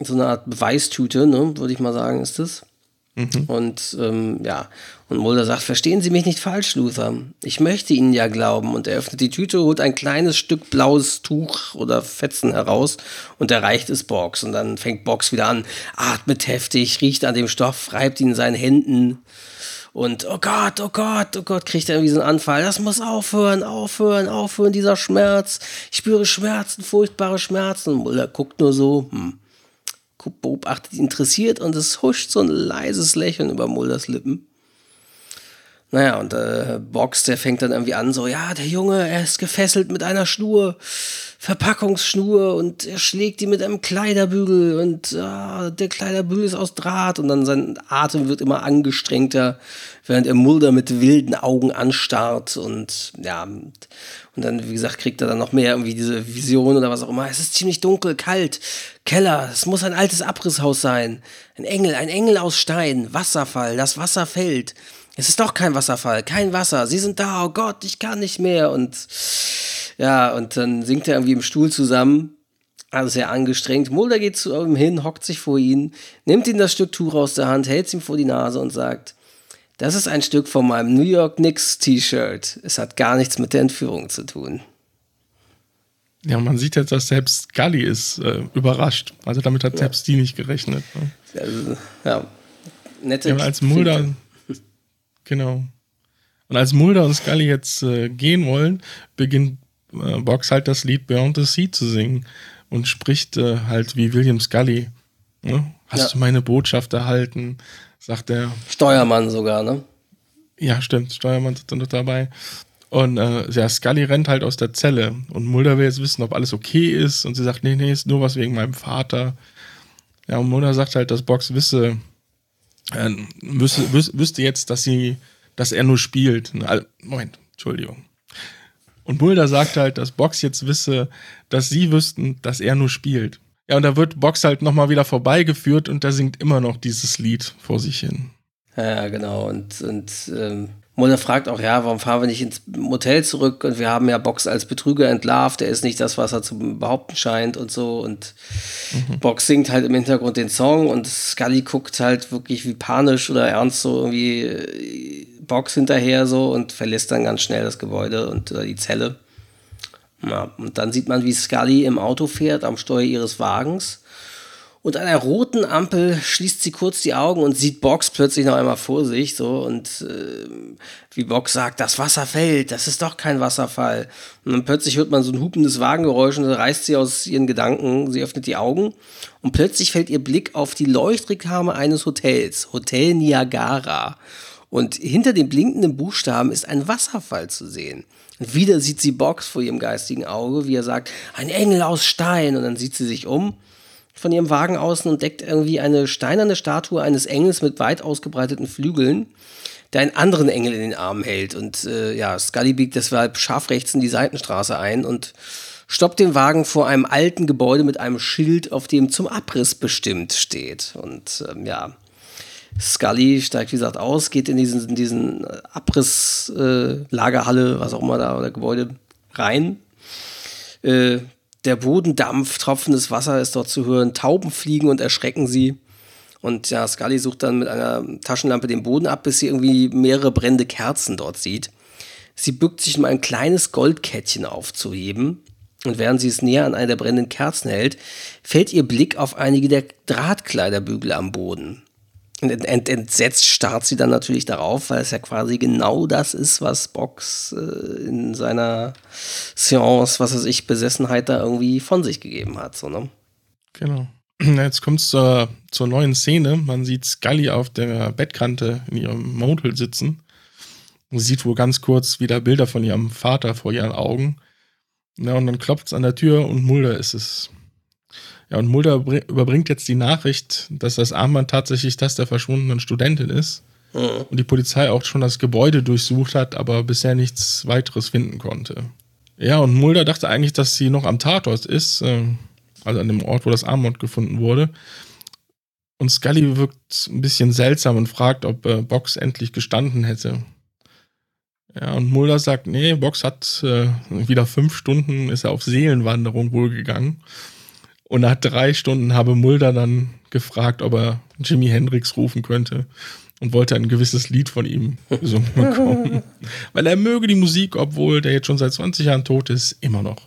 So eine Art Beweistüte, ne, würde ich mal sagen, ist das. Mhm. Und ähm, ja, und Mulder sagt, verstehen Sie mich nicht falsch, Luther. Ich möchte Ihnen ja glauben. Und er öffnet die Tüte, holt ein kleines Stück blaues Tuch oder Fetzen heraus und erreicht es Box. Und dann fängt Box wieder an, atmet heftig, riecht an dem Stoff, reibt ihn in seinen Händen. Und oh Gott, oh Gott, oh Gott, kriegt er irgendwie so einen Anfall. Das muss aufhören, aufhören, aufhören, dieser Schmerz. Ich spüre Schmerzen, furchtbare Schmerzen. Und Mulder guckt nur so, hm beobachtet, interessiert und es huscht so ein leises Lächeln über Mulders Lippen. Naja, und äh, Box, der fängt dann irgendwie an, so, ja, der Junge, er ist gefesselt mit einer Schnur, Verpackungsschnur und er schlägt die mit einem Kleiderbügel und äh, der Kleiderbügel ist aus Draht und dann sein Atem wird immer angestrengter, während er Mulder mit wilden Augen anstarrt und ja, und dann, wie gesagt, kriegt er dann noch mehr irgendwie diese Vision oder was auch immer. Es ist ziemlich dunkel, kalt, Keller, es muss ein altes Abrisshaus sein. Ein Engel, ein Engel aus Stein, Wasserfall, das Wasser fällt. Es ist doch kein Wasserfall, kein Wasser. Sie sind da, oh Gott, ich kann nicht mehr. Und ja, und dann sinkt er irgendwie im Stuhl zusammen Also sehr angestrengt. Mulder geht zu ihm hin, hockt sich vor ihn, nimmt ihm das Stück Tuch aus der Hand, hält es ihm vor die Nase und sagt, das ist ein Stück von meinem New York Knicks T-Shirt. Es hat gar nichts mit der Entführung zu tun. Ja, man sieht jetzt, dass selbst Scully ist äh, überrascht. Also damit hat ja. selbst die nicht gerechnet. Ne? Also, ja, nette ja, als Mulder, genau. Und als Mulder und Scully jetzt äh, gehen wollen, beginnt äh, Box halt das Lied Beyond the Sea zu singen und spricht äh, halt wie William Scully. Ne? Hast ja. du meine Botschaft erhalten? Sagt er. Steuermann sogar, ne? Ja, stimmt. Steuermann ist noch dabei. Und äh, ja, Scully rennt halt aus der Zelle und Mulder will jetzt wissen, ob alles okay ist. Und sie sagt, nee, nee, ist nur was wegen meinem Vater. Ja, und Mulder sagt halt, dass Box wisse, äh, wüsste, jetzt, dass sie, dass er nur spielt. Moment, Entschuldigung. Und Mulder sagt halt, dass Box jetzt wisse, dass sie wüssten, dass er nur spielt. Ja, und da wird Box halt nochmal wieder vorbeigeführt und da singt immer noch dieses Lied vor sich hin. Ja, genau. Und, und ähm, Mulder fragt auch, ja, warum fahren wir nicht ins Motel zurück? Und wir haben ja Box als Betrüger entlarvt, er ist nicht das, was er zu behaupten scheint und so. Und mhm. Box singt halt im Hintergrund den Song und Scully guckt halt wirklich wie panisch oder ernst so irgendwie äh, Box hinterher so und verlässt dann ganz schnell das Gebäude und äh, die Zelle. Ja, und dann sieht man, wie Scully im Auto fährt, am Steuer ihres Wagens und an der roten Ampel schließt sie kurz die Augen und sieht Box plötzlich noch einmal vor sich, so und äh, wie Box sagt, das Wasser fällt, das ist doch kein Wasserfall. Und dann plötzlich hört man so ein hupendes Wagengeräusch und dann reißt sie aus ihren Gedanken, sie öffnet die Augen und plötzlich fällt ihr Blick auf die Leuchtreklame eines Hotels, Hotel Niagara. Und hinter den blinkenden Buchstaben ist ein Wasserfall zu sehen. Und wieder sieht sie Box vor ihrem geistigen Auge, wie er sagt, ein Engel aus Stein. Und dann sieht sie sich um von ihrem Wagen außen und deckt irgendwie eine steinerne Statue eines Engels mit weit ausgebreiteten Flügeln, der einen anderen Engel in den Armen hält. Und äh, ja, Scully biegt deshalb scharf rechts in die Seitenstraße ein und stoppt den Wagen vor einem alten Gebäude mit einem Schild, auf dem zum Abriss bestimmt steht. Und ähm, ja, Scully steigt, wie gesagt, aus, geht in diesen, in diesen Abriss, äh, was auch immer da, oder Gebäude rein. Äh, der Bodendampf, tropfendes Wasser ist dort zu hören, Tauben fliegen und erschrecken sie. Und ja, Scully sucht dann mit einer Taschenlampe den Boden ab, bis sie irgendwie mehrere brennende Kerzen dort sieht. Sie bückt sich, um ein kleines Goldkettchen aufzuheben. Und während sie es näher an einer der brennenden Kerzen hält, fällt ihr Blick auf einige der Drahtkleiderbügel am Boden. Ent, ent, entsetzt starrt sie dann natürlich darauf, weil es ja quasi genau das ist, was Box äh, in seiner Seance, was er sich, Besessenheit da irgendwie von sich gegeben hat. So, ne? Genau. Jetzt kommt es zur, zur neuen Szene. Man sieht Scully auf der Bettkante in ihrem Motel sitzen. Man sieht wohl ganz kurz wieder Bilder von ihrem Vater vor ihren Augen. Ja, und dann klopft es an der Tür und Mulder ist es. Ja, und Mulder überbringt jetzt die Nachricht, dass das Armband tatsächlich das der verschwundenen Studentin ist. Mhm. Und die Polizei auch schon das Gebäude durchsucht hat, aber bisher nichts weiteres finden konnte. Ja, und Mulder dachte eigentlich, dass sie noch am Tatort ist, äh, also an dem Ort, wo das Armband gefunden wurde. Und Scully wirkt ein bisschen seltsam und fragt, ob äh, Box endlich gestanden hätte. Ja, und Mulder sagt, nee, Box hat äh, wieder fünf Stunden, ist er auf Seelenwanderung wohl gegangen. Und nach drei Stunden habe Mulder dann gefragt, ob er Jimi Hendrix rufen könnte und wollte ein gewisses Lied von ihm gesungen bekommen. Weil er möge die Musik, obwohl der jetzt schon seit 20 Jahren tot ist, immer noch.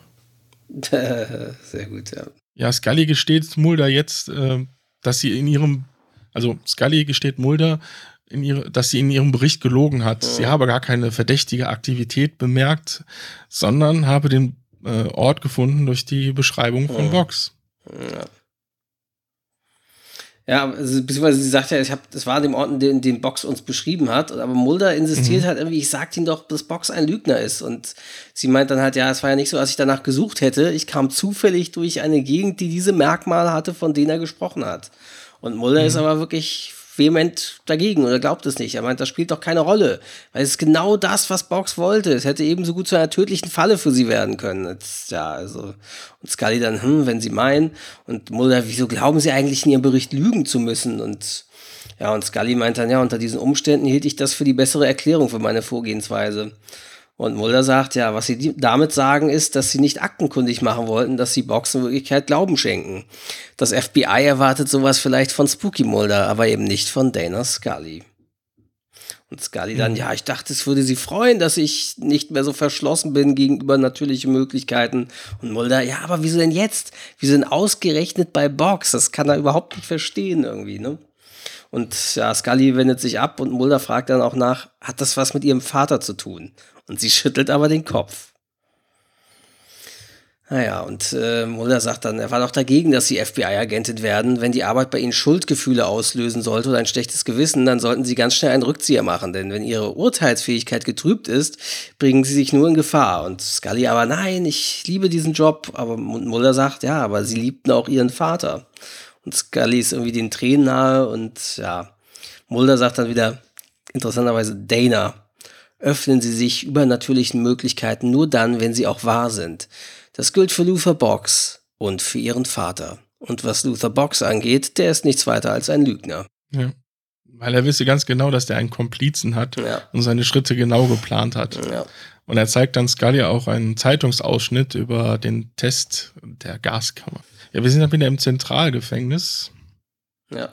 Sehr gut, ja. Ja, Scully gesteht Mulder jetzt, äh, dass sie in ihrem, also Scully gesteht Mulder, in ihre, dass sie in ihrem Bericht gelogen hat. Sie habe gar keine verdächtige Aktivität bemerkt, sondern habe den äh, Ort gefunden durch die Beschreibung von. Vox. Ja. Ja, also, beziehungsweise sie sagt ja, ich habe, das war dem Ort, den, den Box uns beschrieben hat, aber Mulder insistiert mhm. halt irgendwie, ich sagte ihm doch, dass Box ein Lügner ist. Und sie meint dann halt, ja, es war ja nicht so, dass ich danach gesucht hätte. Ich kam zufällig durch eine Gegend, die diese Merkmale hatte, von denen er gesprochen hat. Und Mulder mhm. ist aber wirklich vehement dagegen oder glaubt es nicht. Er meint, das spielt doch keine Rolle, weil es ist genau das, was Box wollte. Es hätte ebenso gut zu einer tödlichen Falle für sie werden können. Jetzt, ja, also und Scully dann, hm, wenn sie meinen und Mulder, wieso glauben sie eigentlich in ihrem Bericht lügen zu müssen und ja, und Scully meint dann, ja, unter diesen Umständen hielt ich das für die bessere Erklärung für meine Vorgehensweise. Und Mulder sagt, ja, was sie damit sagen, ist, dass sie nicht aktenkundig machen wollten, dass sie Box in Wirklichkeit Glauben schenken. Das FBI erwartet sowas vielleicht von Spooky Mulder, aber eben nicht von Dana Scully. Und Scully dann, mhm. ja, ich dachte, es würde sie freuen, dass ich nicht mehr so verschlossen bin gegenüber natürlichen Möglichkeiten. Und Mulder, ja, aber wieso denn jetzt? Wieso denn ausgerechnet bei Box? Das kann er überhaupt nicht verstehen irgendwie, ne? Und ja, Scully wendet sich ab und Mulder fragt dann auch nach, hat das was mit ihrem Vater zu tun? Und sie schüttelt aber den Kopf. Naja, und äh, Mulder sagt dann, er war doch dagegen, dass sie FBI-Agentin werden. Wenn die Arbeit bei ihnen Schuldgefühle auslösen sollte oder ein schlechtes Gewissen, dann sollten sie ganz schnell einen Rückzieher machen. Denn wenn ihre Urteilsfähigkeit getrübt ist, bringen sie sich nur in Gefahr. Und Scully aber, nein, ich liebe diesen Job. Aber Mulder sagt, ja, aber sie liebten auch ihren Vater. Und Scully ist irgendwie den Tränen nahe und ja, Mulder sagt dann wieder, interessanterweise, Dana, öffnen sie sich übernatürlichen Möglichkeiten nur dann, wenn sie auch wahr sind. Das gilt für Luther Box und für ihren Vater. Und was Luther Box angeht, der ist nichts weiter als ein Lügner. Ja. Weil er wisse ganz genau, dass der einen Komplizen hat ja. und seine Schritte genau geplant hat. Ja. Und er zeigt dann Scully auch einen Zeitungsausschnitt über den Test der Gaskammer. Ja, wir sind dann wieder im Zentralgefängnis. Ja.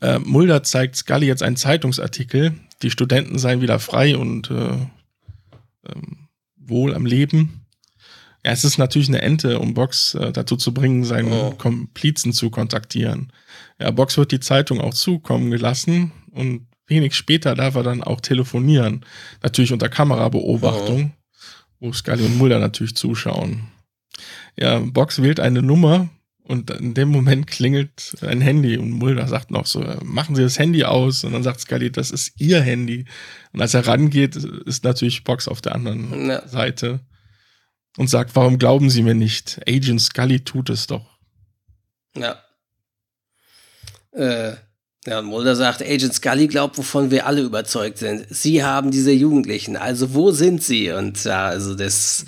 Äh, Mulder zeigt Scully jetzt einen Zeitungsartikel. Die Studenten seien wieder frei und äh, ähm, wohl am Leben. Ja, es ist natürlich eine Ente, um Box äh, dazu zu bringen, seinen oh. Komplizen zu kontaktieren. Ja, Box wird die Zeitung auch zukommen gelassen und wenig später darf er dann auch telefonieren. Natürlich unter Kamerabeobachtung, oh. wo Scully und Mulder natürlich zuschauen. Ja, Box wählt eine Nummer, und in dem Moment klingelt ein Handy und Mulder sagt noch so, machen Sie das Handy aus. Und dann sagt Scully, das ist Ihr Handy. Und als er rangeht, ist natürlich Box auf der anderen ja. Seite und sagt, warum glauben Sie mir nicht? Agent Scully tut es doch. Ja. Äh, ja, Mulder sagt, Agent Scully glaubt, wovon wir alle überzeugt sind. Sie haben diese Jugendlichen, also wo sind sie? Und ja, also das,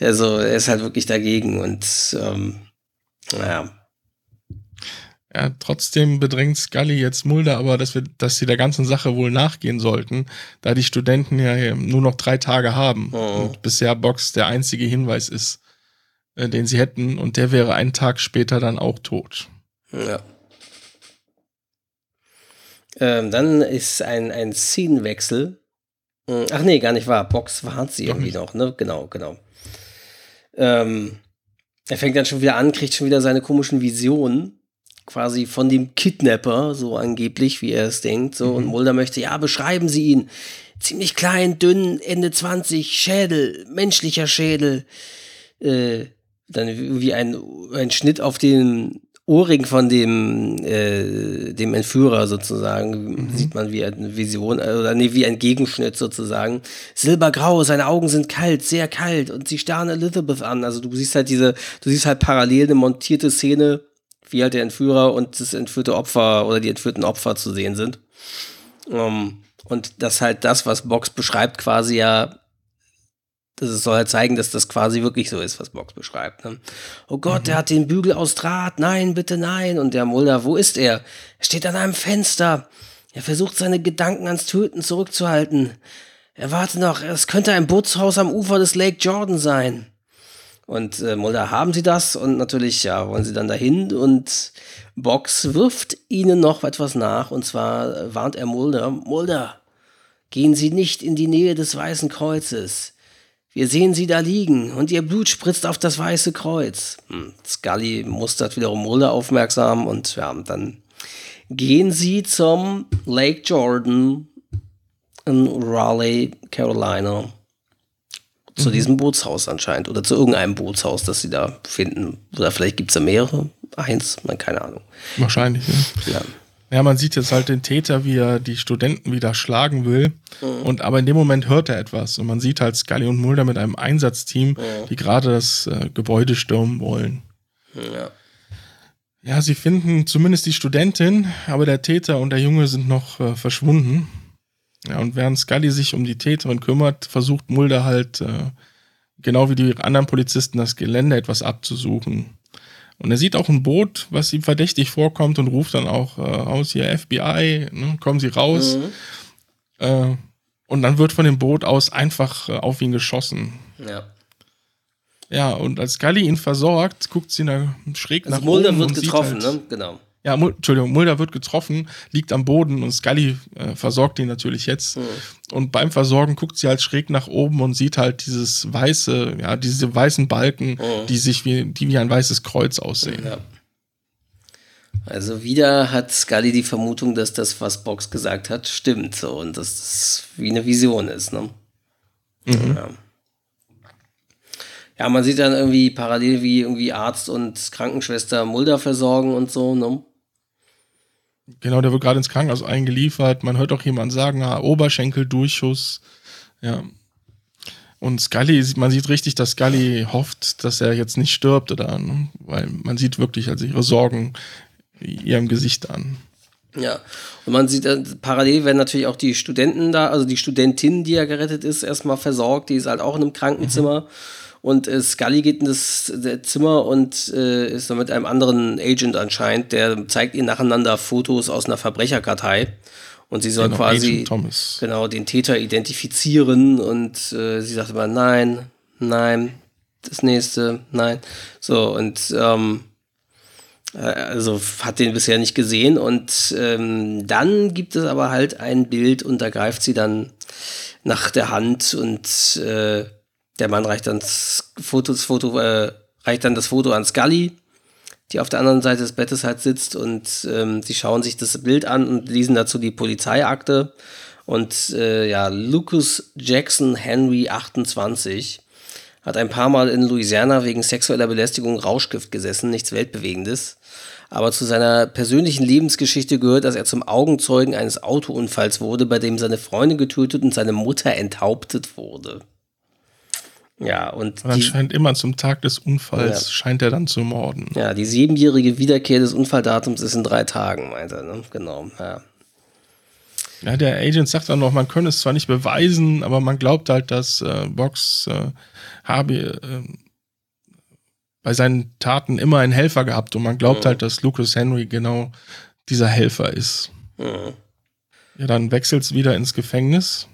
also er ist halt wirklich dagegen und ähm, naja. Ja, trotzdem bedrängt Scully jetzt Mulder aber, dass wir, dass sie der ganzen Sache wohl nachgehen sollten, da die Studenten ja nur noch drei Tage haben oh. und bisher Box der einzige Hinweis ist, äh, den sie hätten und der wäre einen Tag später dann auch tot. Ja. Ähm, dann ist ein, ein Szenenwechsel. Hm, ach nee, gar nicht wahr. Box warnt sie Doch irgendwie nicht. noch, ne? Genau, genau. Ähm, er fängt dann schon wieder an, kriegt schon wieder seine komischen Visionen, quasi von dem Kidnapper, so angeblich, wie er es denkt. So. Mhm. Und Mulder möchte, ja, beschreiben Sie ihn. Ziemlich klein, dünn, Ende 20, Schädel, menschlicher Schädel. Äh, dann irgendwie ein, ein Schnitt auf den Ohrring von dem, äh, dem Entführer sozusagen, mhm. sieht man wie eine Vision, äh, oder nee, wie ein Gegenschnitt sozusagen. Silbergrau, seine Augen sind kalt, sehr kalt und sie starren Elizabeth an. Also du siehst halt diese, du siehst halt parallel eine montierte Szene, wie halt der Entführer und das entführte Opfer oder die entführten Opfer zu sehen sind. Um, ähm, und das halt das, was Box beschreibt, quasi ja das soll halt zeigen, dass das quasi wirklich so ist, was Box beschreibt. Ne? Oh Gott, mhm. der hat den Bügel aus Draht. Nein, bitte nein. Und der Mulder, wo ist er? Er steht an einem Fenster. Er versucht seine Gedanken ans Töten zurückzuhalten. Er warte noch, es könnte ein Bootshaus am Ufer des Lake Jordan sein. Und äh, Mulder, haben sie das? Und natürlich, ja, wollen sie dann dahin. Und Box wirft ihnen noch etwas nach. Und zwar warnt er Mulder, Mulder, gehen Sie nicht in die Nähe des Weißen Kreuzes. Wir sehen sie da liegen und ihr Blut spritzt auf das weiße Kreuz. Hm, Scully mustert wiederum Mulder aufmerksam und ja, dann gehen sie zum Lake Jordan in Raleigh, Carolina. Zu mhm. diesem Bootshaus anscheinend. Oder zu irgendeinem Bootshaus, das sie da finden. Oder vielleicht gibt es da mehrere. Eins, keine Ahnung. Wahrscheinlich, ja. ja. Ja, man sieht jetzt halt den Täter, wie er die Studenten wieder schlagen will. Mhm. Und aber in dem Moment hört er etwas. Und man sieht halt Scully und Mulder mit einem Einsatzteam, mhm. die gerade das äh, Gebäude stürmen wollen. Ja. Ja, sie finden zumindest die Studentin, aber der Täter und der Junge sind noch äh, verschwunden. Ja, und während Scully sich um die Täterin kümmert, versucht Mulder halt, äh, genau wie die anderen Polizisten, das Gelände etwas abzusuchen. Und er sieht auch ein Boot, was ihm verdächtig vorkommt und ruft dann auch äh, aus, hier FBI, ne, kommen Sie raus. Mhm. Äh, Und dann wird von dem Boot aus einfach äh, auf ihn geschossen. Ja. Ja, und als Scully ihn versorgt, guckt sie nach, schräg Also nach Mulder oben wird und sieht getroffen, halt, ne? Genau. Ja, Mul Entschuldigung, Mulder wird getroffen, liegt am Boden und Scully äh, versorgt ihn natürlich jetzt. Mhm. Und beim Versorgen guckt sie halt schräg nach oben und sieht halt dieses weiße, ja, diese weißen Balken, Mhm. die sich wie, die wie ein weißes Kreuz aussehen. Ja. Also wieder hat Scully die Vermutung, dass das, was Box gesagt hat, stimmt. So, und dass das wie eine Vision ist. Ne? Ja. ja, man sieht dann irgendwie parallel, wie irgendwie Arzt und Krankenschwester Mulder versorgen und so. Ne? Genau, der wird gerade ins Krankenhaus eingeliefert. Man hört auch jemand sagen, ah, Oberschenkeldurchschuss. Ja. Und Scully, man sieht richtig, dass Scully hofft, dass er jetzt nicht stirbt oder, ne? weil man sieht wirklich also ihre Sorgen ihrem Gesicht an. Ja, und man sieht, äh, parallel werden natürlich auch die Studenten da, also die Studentin, die ja gerettet ist, erstmal versorgt. Die ist halt auch in einem Krankenzimmer. Und äh, Scully geht in das äh, Zimmer und äh, ist dann mit einem anderen Agent anscheinend, der zeigt ihr nacheinander Fotos aus einer Verbrecherkartei. Und sie soll Genau, quasi genau den Täter identifizieren. Und äh, sie sagt immer, nein, nein, das nächste, nein. So, und ähm, äh, also hat den bisher nicht gesehen und ähm, dann gibt es aber halt ein Bild und da greift sie dann nach der Hand und äh, der Mann reicht dann das Foto, das Foto äh, reicht dann das Foto an Scully, die auf der anderen Seite des Bettes halt sitzt und ähm, sie schauen sich das Bild an und lesen dazu die Polizeiakte und äh, ja, Lucas Jackson Henry 28 hat ein paar Mal in Louisiana wegen sexueller Belästigung Rauschgift gesessen, nichts Weltbewegendes. Aber zu seiner persönlichen Lebensgeschichte gehört, dass er zum Augenzeugen eines Autounfalls wurde, bei dem seine Freundin getötet und seine Mutter enthauptet wurde. Ja, und Und anscheinend immer zum Tag des Unfalls Ja. scheint er dann zu morden. ja, die siebenjährige Wiederkehr des Unfalldatums ist in drei Tagen, meint er. Ne? Genau, ja. Ja, der Agent sagt dann noch, man könne es zwar nicht beweisen, aber man glaubt halt, dass äh, Box äh, habe äh, bei seinen Taten immer einen Helfer gehabt und man glaubt halt, dass Lucas Henry genau dieser Helfer ist. Mhm. Ja, dann wechselt es wieder ins Gefängnis.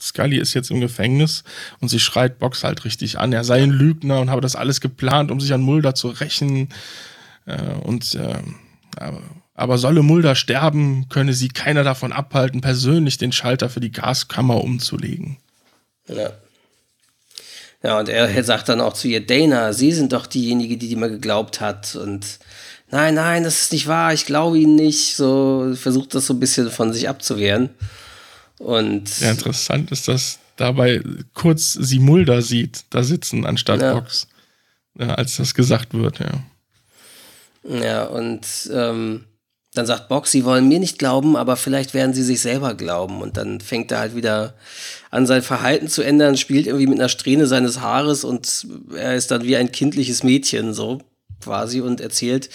Scully ist jetzt im Gefängnis und sie schreit Box halt richtig an. Er sei ein Lügner und habe das alles geplant, um sich an Mulder zu rächen. Äh, und äh, aber, aber solle Mulder sterben, könne sie keiner davon abhalten, persönlich den Schalter für die Gaskammer umzulegen. Ja. Ja, und er sagt dann auch zu ihr, Dana, Sie sind doch diejenige, die immer geglaubt hat. Und nein, nein, das ist nicht wahr, ich glaube Ihnen nicht. So versucht das so ein bisschen von sich abzuwehren. Und Sehr interessant ist, dass dabei kurz sie Mulder sieht, da sitzen anstatt Ja. Box, ja, als das gesagt wird, ja. Ja, und ähm, dann sagt Box, sie wollen mir nicht glauben, aber vielleicht werden sie sich selber glauben. Und dann fängt er halt wieder an, sein Verhalten zu ändern, spielt irgendwie mit einer Strähne seines Haares und er ist dann wie ein kindliches Mädchen, so quasi, und erzählt,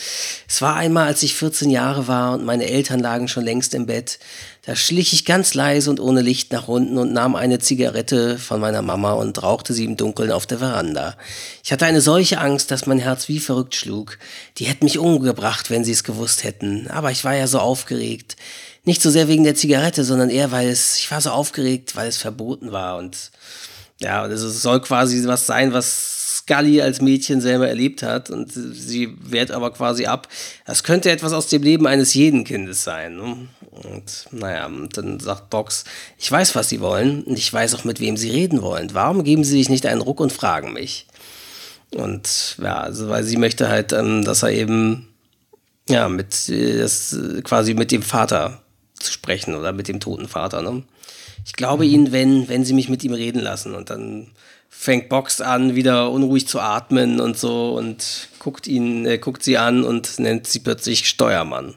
es war einmal, als ich 14 Jahre war und meine Eltern lagen schon längst im Bett. Da schlich ich ganz leise und ohne Licht nach unten und nahm eine Zigarette von meiner Mama und rauchte sie im Dunkeln auf der Veranda. Ich hatte eine solche Angst, dass mein Herz wie verrückt schlug. Die hätten mich umgebracht, wenn sie es gewusst hätten. Aber ich war ja so aufgeregt. Nicht so sehr wegen der Zigarette, sondern eher, weil es, ich war so aufgeregt, weil es verboten war. Und ja, es soll quasi was sein, was Scully als Mädchen selber erlebt hat. Und sie wehrt aber quasi ab. Das könnte etwas aus dem Leben eines jeden Kindes sein. Ne? Und naja, und dann sagt Box, ich weiß, was sie wollen und ich weiß auch, mit wem sie reden wollen. Warum geben sie sich nicht einen Ruck und fragen mich? Und ja, also weil sie möchte halt, ähm, dass er eben ja mit äh, das, äh, quasi mit dem Vater zu sprechen oder mit dem toten Vater. Ne? Ich glaube ihnen, wenn, wenn sie mich mit ihm reden lassen. Und dann fängt Box an, wieder unruhig zu atmen und so und guckt ihn, äh, guckt sie an und nennt sie plötzlich Steuermann.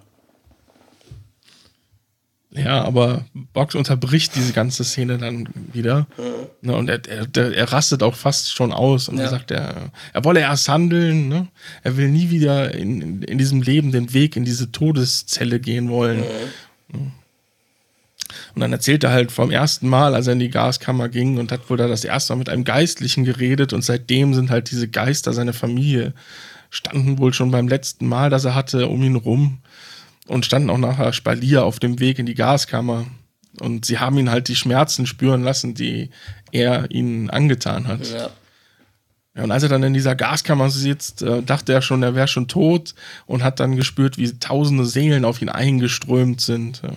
Ja, aber Box unterbricht diese ganze Szene dann wieder. Ne, und er, er, er rastet auch fast schon aus und Ja. er sagt, er, er wolle erst handeln. Ne? Er will nie wieder in, in, in diesem Leben den Weg in diese Todeszelle gehen wollen. Und dann erzählt er halt vom ersten Mal, als er in die Gaskammer ging und hat wohl da das erste Mal mit einem Geistlichen geredet und seitdem sind halt diese Geister seine Familie standen wohl schon beim letzten Mal, das er hatte, um ihn rum und standen auch nachher Spalier auf dem Weg in die Gaskammer. Und sie haben ihn halt die Schmerzen spüren lassen, die er ihnen angetan hat. Ja. Ja, und als er dann in dieser Gaskammer sitzt, äh, dachte er schon, er wäre schon tot und hat dann gespürt, wie tausende Seelen auf ihn eingeströmt sind. Ja.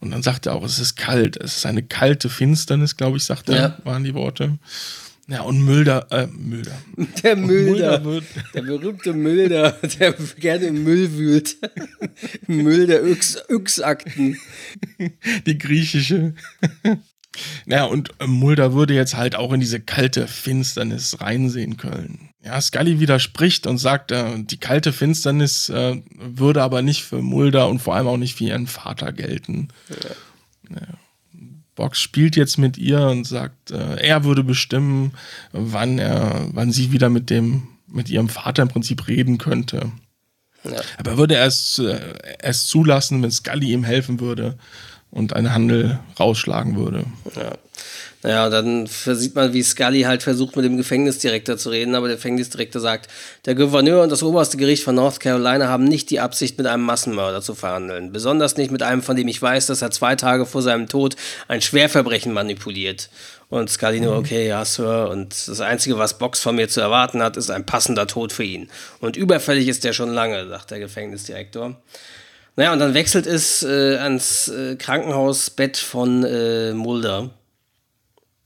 Und dann sagt er auch, es ist kalt, es ist eine kalte Finsternis, glaube ich, sagt er, ja. waren die Worte. Ja, und Mülder, äh, Mülder. Der Mülder, Mülder der berühmte Mülder, der gerne im Müll wühlt. Müll der Yx-Akten. Die griechische. Ja, und äh, Mulder würde jetzt halt auch in diese kalte Finsternis reinsehen können. Ja, Scully widerspricht und sagt, äh, die kalte Finsternis äh, würde aber nicht für Mulder und vor allem auch nicht für ihren Vater gelten. Ja. Ja. Box spielt jetzt mit ihr und sagt, äh, er würde bestimmen, wann er, wann sie wieder mit dem, mit ihrem Vater im Prinzip reden könnte. Ja. Aber er würde erst, äh, erst zulassen, wenn Scully ihm helfen würde und einen Handel rausschlagen würde. Ja. Naja, dann sieht man, wie Scully halt versucht, mit dem Gefängnisdirektor zu reden, aber der Gefängnisdirektor sagt, der Gouverneur und das oberste Gericht von North Carolina haben nicht die Absicht, mit einem Massenmörder zu verhandeln. Besonders nicht mit einem, von dem ich weiß, dass er zwei Tage vor seinem Tod ein Schwerverbrechen manipuliert. Und Scully nur, mhm. okay, ja, Sir. Und das Einzige, was Box von mir zu erwarten hat, ist ein passender Tod für ihn. Und überfällig ist er schon lange, sagt der Gefängnisdirektor. Naja, und dann wechselt es äh, ans äh, Krankenhausbett von äh, Mulder.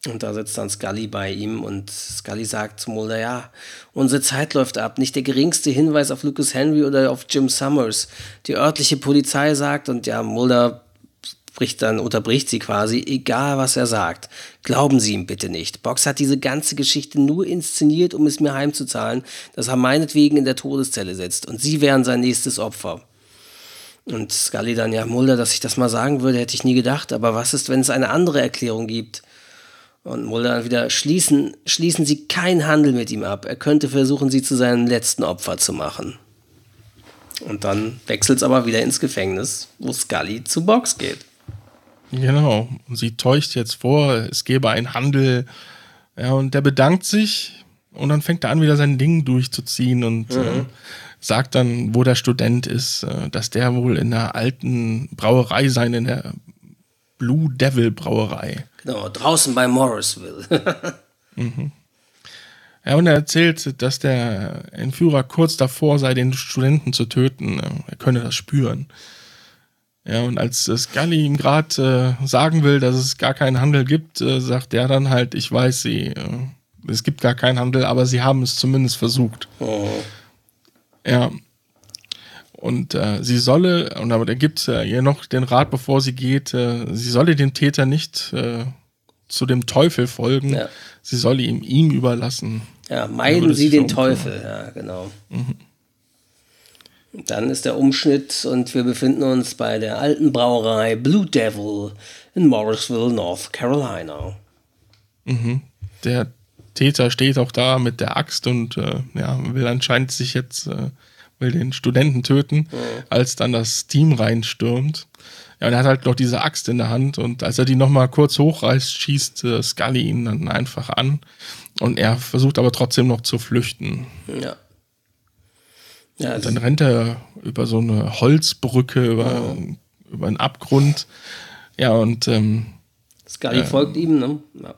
Und da sitzt dann Scully bei ihm und Scully sagt zu Mulder, ja, unsere Zeit läuft ab. Nicht der geringste Hinweis auf Lucas Henry oder auf Jim Summers. Die örtliche Polizei sagt, und ja, Mulder bricht dann, unterbricht sie quasi, egal was er sagt. Glauben Sie ihm bitte nicht. Box hat diese ganze Geschichte nur inszeniert, um es mir heimzuzahlen, dass er meinetwegen in der Todeszelle sitzt. Und Sie wären sein nächstes Opfer. Und Scully dann, ja, Mulder, dass ich das mal sagen würde, hätte ich nie gedacht. Aber was ist, wenn es eine andere Erklärung gibt? Und Mulder dann wieder, schließen, schließen Sie keinen Handel mit ihm ab. Er könnte versuchen, Sie zu seinem letzten Opfer zu machen. Und dann wechselt es aber wieder ins Gefängnis, wo Scully zu Box geht. Genau. Und sie täuscht jetzt vor, es gäbe einen Handel. Ja, und der bedankt sich und dann fängt er an, wieder sein Ding durchzuziehen und mhm. äh, sagt dann, wo der Student ist, äh, dass der wohl in der alten Brauerei sein, in der Blue Devil Brauerei. Genau, draußen bei Morrisville. mhm. Ja, und er erzählt, dass der Entführer kurz davor sei, den Studenten zu töten. Er könne das spüren. Ja, und als Scully ihm gerade äh, sagen will, dass es gar keinen Handel gibt, äh, sagt er dann halt, ich weiß sie, äh, es gibt gar keinen Handel, aber sie haben es zumindest versucht. Oh. Ja. Und äh, sie solle, und aber er gibt äh, ihr noch den Rat, bevor sie geht, äh, sie solle dem Täter nicht äh, zu dem Teufel folgen, ja. sie solle ihm ihm überlassen. Ja, meiden sie den Teufel, ja, genau. Mhm. Dann ist der Umschnitt und wir befinden uns bei der alten Brauerei Blue Devil in Morrisville, North Carolina. Mhm. Der Täter steht auch da mit der Axt und äh, ja, will anscheinend sich jetzt äh, will den Studenten töten, mhm. als dann das Team reinstürmt. Ja, und er hat halt noch diese Axt in der Hand und als er die nochmal kurz hochreißt, schießt äh, Scully ihn dann einfach an und er versucht aber trotzdem noch zu flüchten. Ja. ja dann rennt er über so eine Holzbrücke, über, mhm. über einen Abgrund. Ja, und ähm, Scully äh, folgt ihm, ne? Ja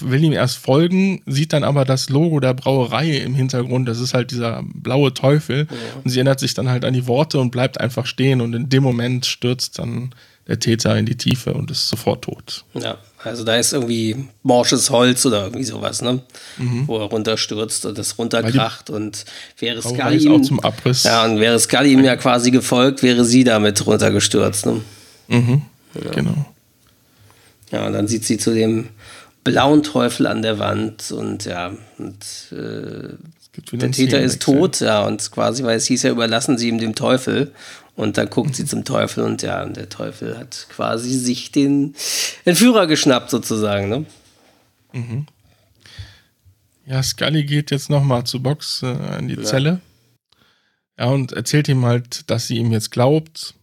will ihm erst folgen, sieht dann aber das Logo der Brauerei im Hintergrund. Das ist halt dieser blaue Teufel. Ja. Und sie erinnert sich dann halt an die Worte und bleibt einfach stehen. Und in dem Moment stürzt dann der Täter in die Tiefe und ist sofort tot. Ja, also da ist irgendwie morsches Holz oder irgendwie sowas, ne? Mhm. Wo er runterstürzt und das runterkracht und wäre Scully ihm, auch zum Abriss. Ja, und wäre Scully ihm ja quasi gefolgt, wäre sie damit runtergestürzt, ne? Mhm. Ja. Genau. Ja, und dann sieht sie zu dem blauen Teufel an der Wand und ja, und, äh, der Täter ist tot, ja, und quasi, weil es hieß ja, überlassen sie ihm dem Teufel. Und dann guckt mhm. sie zum Teufel und ja, und der Teufel hat quasi sich den Entführer geschnappt, sozusagen, ne? Mhm. Ja, Scully geht jetzt nochmal zu Box äh, in die ja. Zelle. Ja, und erzählt ihm halt, dass sie ihm jetzt glaubt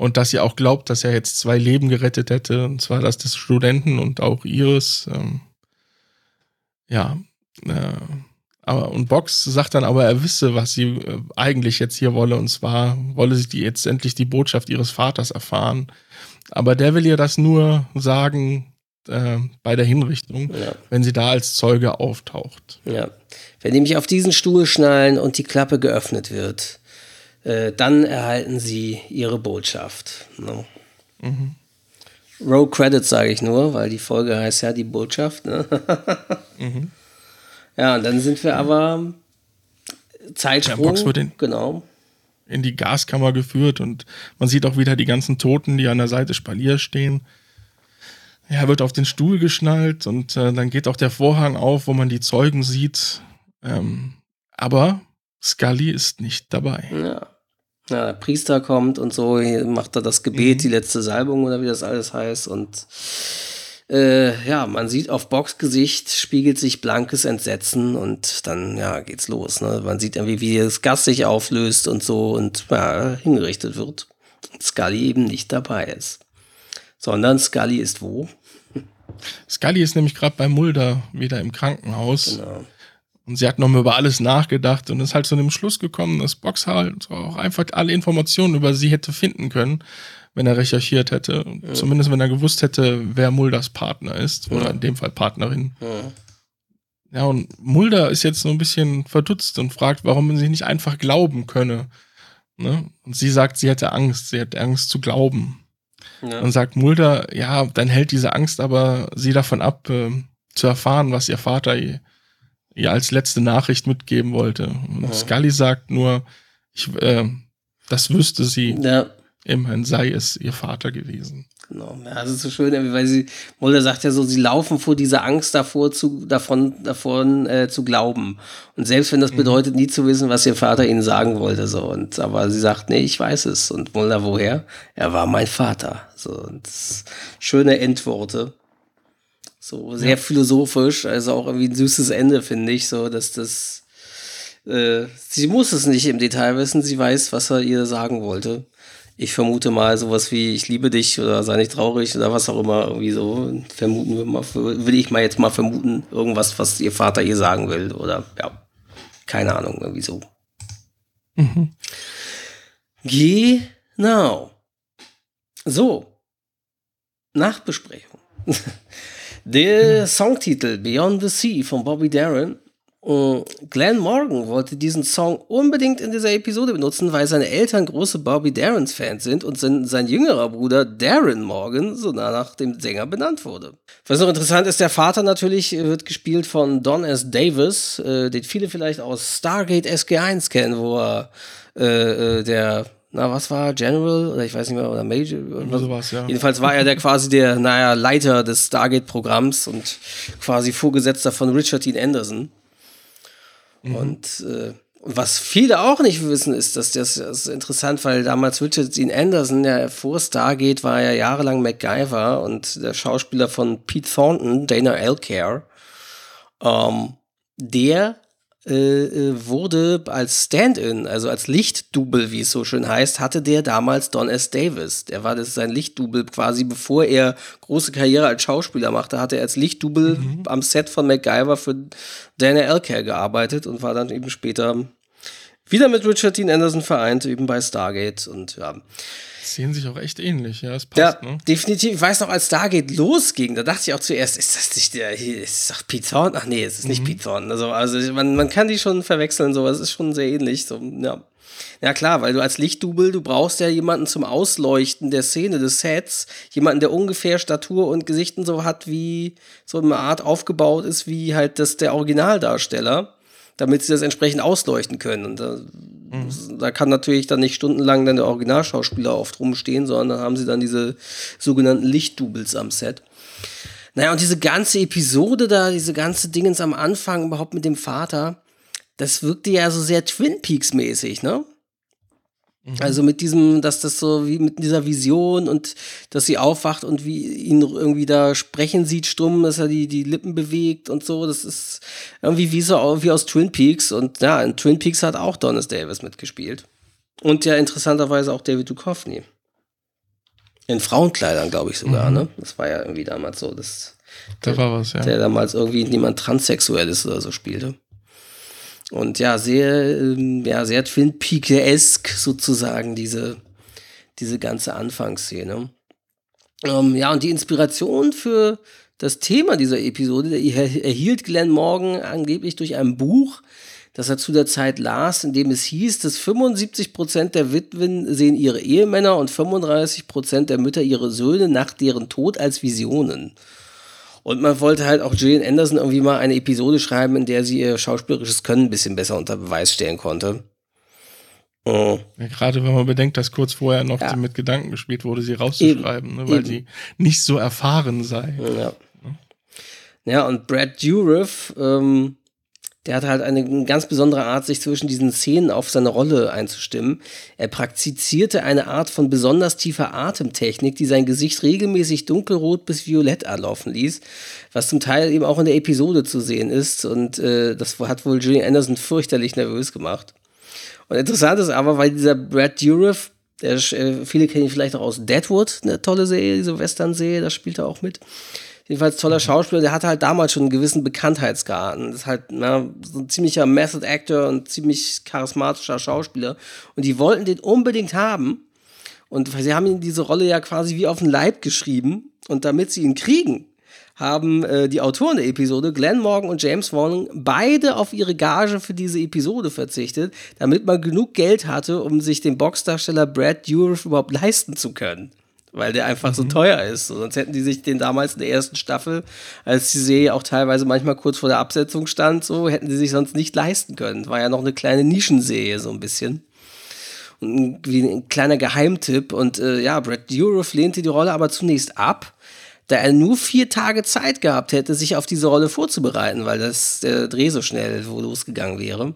und dass sie auch glaubt, dass er jetzt zwei Leben gerettet hätte, und zwar das des Studenten und auch ihres. Ähm, ja, äh, aber und Box sagt dann aber, er wisse, was sie äh, eigentlich jetzt hier wolle, und zwar wolle sie die, jetzt endlich die Botschaft ihres Vaters erfahren. Aber der will ihr das nur sagen äh, bei der Hinrichtung, Ja. wenn sie da als Zeuge auftaucht. Ja. Wenn die mich auf diesen Stuhl schnallen und die Klappe geöffnet wird, äh, dann erhalten sie ihre Botschaft. Ne? Row Credits sage ich nur, weil die Folge heißt ja die Botschaft. Ne? Ja, und dann sind wir aber Zeitsprung. Box wird in- genau. in die Gaskammer geführt und man sieht auch wieder die ganzen Toten, die an der Seite Spalier stehen. Er wird auf den Stuhl geschnallt und äh, dann geht auch der Vorhang auf, wo man die Zeugen sieht. Ähm, aber Scully ist nicht dabei. Ja. ja, der Priester kommt und so, macht er das Gebet, die letzte Salbung oder wie das alles heißt. Und äh, ja, man sieht auf Box Gesicht spiegelt sich blankes Entsetzen und dann, ja, geht's los. Ne? Man sieht irgendwie, wie das Gas sich auflöst und so und ja, hingerichtet wird. Und Scully eben nicht dabei ist. Sondern Scully ist wo? Scully ist nämlich gerade bei Mulder wieder im Krankenhaus Genau. Und sie hat nochmal über alles nachgedacht und ist halt zu dem Schluss gekommen, dass Box halt auch einfach alle Informationen über sie hätte finden können, wenn er recherchiert hätte. Zumindest wenn er gewusst hätte, wer Mulders Partner ist oder Ja. in dem Fall Partnerin. Ja. Ja, und Mulder ist jetzt so ein bisschen verdutzt und fragt, warum man sie nicht einfach glauben könne. Ne? Und sie sagt, sie hätte Angst, sie hätte Angst zu glauben. Ja. Dann sagt Mulder, ja, dann hält diese Angst aber sie davon ab, äh, zu erfahren, was ihr Vater ihr als letzte Nachricht mitgeben wollte. Und Ja. Scully sagt nur, ich, äh, das wüsste sie, ja. immerhin sei es ihr Vater gewesen. Genau, ja, das ist so schön, weil sie, Mulder sagt ja so, sie laufen vor dieser Angst davor, zu, davon, davon äh, zu glauben. Und selbst wenn das bedeutet, nie zu wissen, was ihr Vater ihnen sagen wollte, so. Und, aber sie sagt, nee, ich weiß es. Und Mulder, woher? Er war mein Vater. So, und schöne Endworte. So, sehr philosophisch, also auch irgendwie ein süßes Ende, finde ich, so, dass das, äh, sie muss es nicht im Detail wissen, sie weiß, was er ihr sagen wollte. Ich vermute mal sowas wie ich liebe dich oder sei nicht traurig oder was auch immer irgendwie so. Vermuten wir mal, will ich mal jetzt mal vermuten, irgendwas, was ihr Vater ihr sagen will oder ja, keine Ahnung, irgendwie so. Mhm. Genau. So. Nachbesprechung. Der Songtitel Beyond the Sea von Bobby. Äh, Glenn Morgan wollte diesen Song unbedingt in dieser Episode benutzen, weil seine Eltern große Bobby Darins Fans sind und sein, sein jüngerer Bruder Darren Morgan so nach dem Sänger benannt wurde. Was noch interessant ist, der Vater natürlich wird gespielt von Don S. Davis, äh, den viele vielleicht aus Stargate SG1 kennen, wo er äh, äh, der na, was war General oder ich weiß nicht mehr, oder Major? Oder sowas, ja. Jedenfalls war er der quasi der, naja, Leiter des Stargate-Programms und quasi Vorgesetzter von Richard Dean Anderson. Und äh, was viele auch nicht wissen, ist, dass das, das ist interessant, weil damals Richard Dean Anderson, ja vor Stargate war ja jahrelang MacGyver und der Schauspieler von Pete Thornton, Dana Elcare, ähm, der wurde als Stand-in, also als Lichtdouble, wie es so schön heißt, hatte der damals Don S. Davis. Der war das sein Lichtdouble quasi, bevor er große Karriere als Schauspieler machte, hatte er als Lichtdouble am Set von MacGyver für Dana Elcare gearbeitet und war dann eben später wieder mit Richard Dean Anderson vereint, eben bei Stargate und ja. Sehen sich auch echt ähnlich, ja, es Ja, passt, ne? definitiv. Ich weiß noch, als Stargate losging, da dachte ich auch zuerst, ist das nicht der, ist doch Pete Thornton? Ach nee, es ist nicht Pete Thornton. Also, also man, man kann die schon verwechseln, so, es ist schon sehr ähnlich. So, ja. ja, klar, weil du als Lichtdouble, du brauchst ja jemanden zum Ausleuchten der Szene, des Sets, jemanden, der ungefähr Statur und Gesichten so hat, wie so eine Art aufgebaut ist, wie halt das der Originaldarsteller, damit sie das entsprechend ausleuchten können. Und da, da kann natürlich dann nicht stundenlang dann der Originalschauspieler oft rumstehen, sondern dann haben sie dann diese sogenannten Lichtdoubles am Set. Naja, und diese ganze Episode da, diese ganze Dingens am Anfang überhaupt mit dem Vater, das wirkte ja so sehr Twin Peaks mäßig, ne? Also mit diesem, dass das so wie mit dieser Vision und dass sie aufwacht und wie ihn irgendwie da sprechen sieht, stumm, dass er die, die Lippen bewegt und so, das ist irgendwie wie so wie aus Twin Peaks und ja, in Twin Peaks hat auch Donis Davis mitgespielt. Und ja, interessanterweise auch David Duchovny. In Frauenkleidern, glaube ich sogar, ne? Das war ja irgendwie damals so, dass Da war was, ja. der damals irgendwie niemand Transsexuelles oder so spielte. Und ja, sehr, ähm, ja, sehr Twin Peak-esk sozusagen, diese, diese ganze Anfangsszene. Ähm, ja, und die Inspiration für das Thema dieser Episode erhielt Glenn Morgan angeblich durch ein Buch, das er zu der Zeit las, in dem es hieß, dass 75 Prozent der Witwen sehen ihre Ehemänner und 35 Prozent der Mütter ihre Söhne nach deren Tod als Visionen. Und man wollte halt auch Gillian Anderson irgendwie mal eine Episode schreiben, in der sie ihr schauspielerisches Können ein bisschen besser unter Beweis stellen konnte. Oh. Ja, gerade wenn man bedenkt, dass kurz vorher noch ja. mit Gedanken gespielt wurde, sie rauszuschreiben, ne, weil Eben. sie nicht so erfahren sei. Ja, ja und Brad Dourif, ähm, der hat halt eine ganz besondere Art, sich zwischen diesen Szenen auf seine Rolle einzustimmen. Er praktizierte eine Art von besonders tiefer Atemtechnik, die sein Gesicht regelmäßig dunkelrot bis violett anlaufen ließ, was zum Teil eben auch in der Episode zu sehen ist. Und äh, das hat wohl Gillian Anderson fürchterlich nervös gemacht. Und interessant ist aber, weil dieser Brad Dourif, der, äh, viele kennen ihn vielleicht auch aus Deadwood, eine tolle Serie, diese Western-Serie, da spielt er auch mit jedenfalls toller mhm. Schauspieler, der hatte halt damals schon einen gewissen Bekanntheitsgrad. Und ist halt na, so ein ziemlicher Method Actor und ziemlich charismatischer Schauspieler. Und die wollten den unbedingt haben. Und sie haben ihm diese Rolle ja quasi wie auf den Leib geschrieben. Und damit sie ihn kriegen, haben äh, die Autoren der Episode, Glenn Morgan und James Warning, beide auf ihre Gage für diese Episode verzichtet, damit man genug Geld hatte, um sich den Boxdarsteller Brad Dourif überhaupt leisten zu können weil der einfach mhm. so teuer ist. Sonst hätten die sich den damals in der ersten Staffel, als die Serie auch teilweise manchmal kurz vor der Absetzung stand, so hätten die sich sonst nicht leisten können. War ja noch eine kleine Nischenserie so ein bisschen. Und wie ein kleiner Geheimtipp. Und äh, ja, Brad Dourif lehnte die Rolle aber zunächst ab, da er nur vier Tage Zeit gehabt hätte, sich auf diese Rolle vorzubereiten, weil das der Dreh so schnell losgegangen wäre.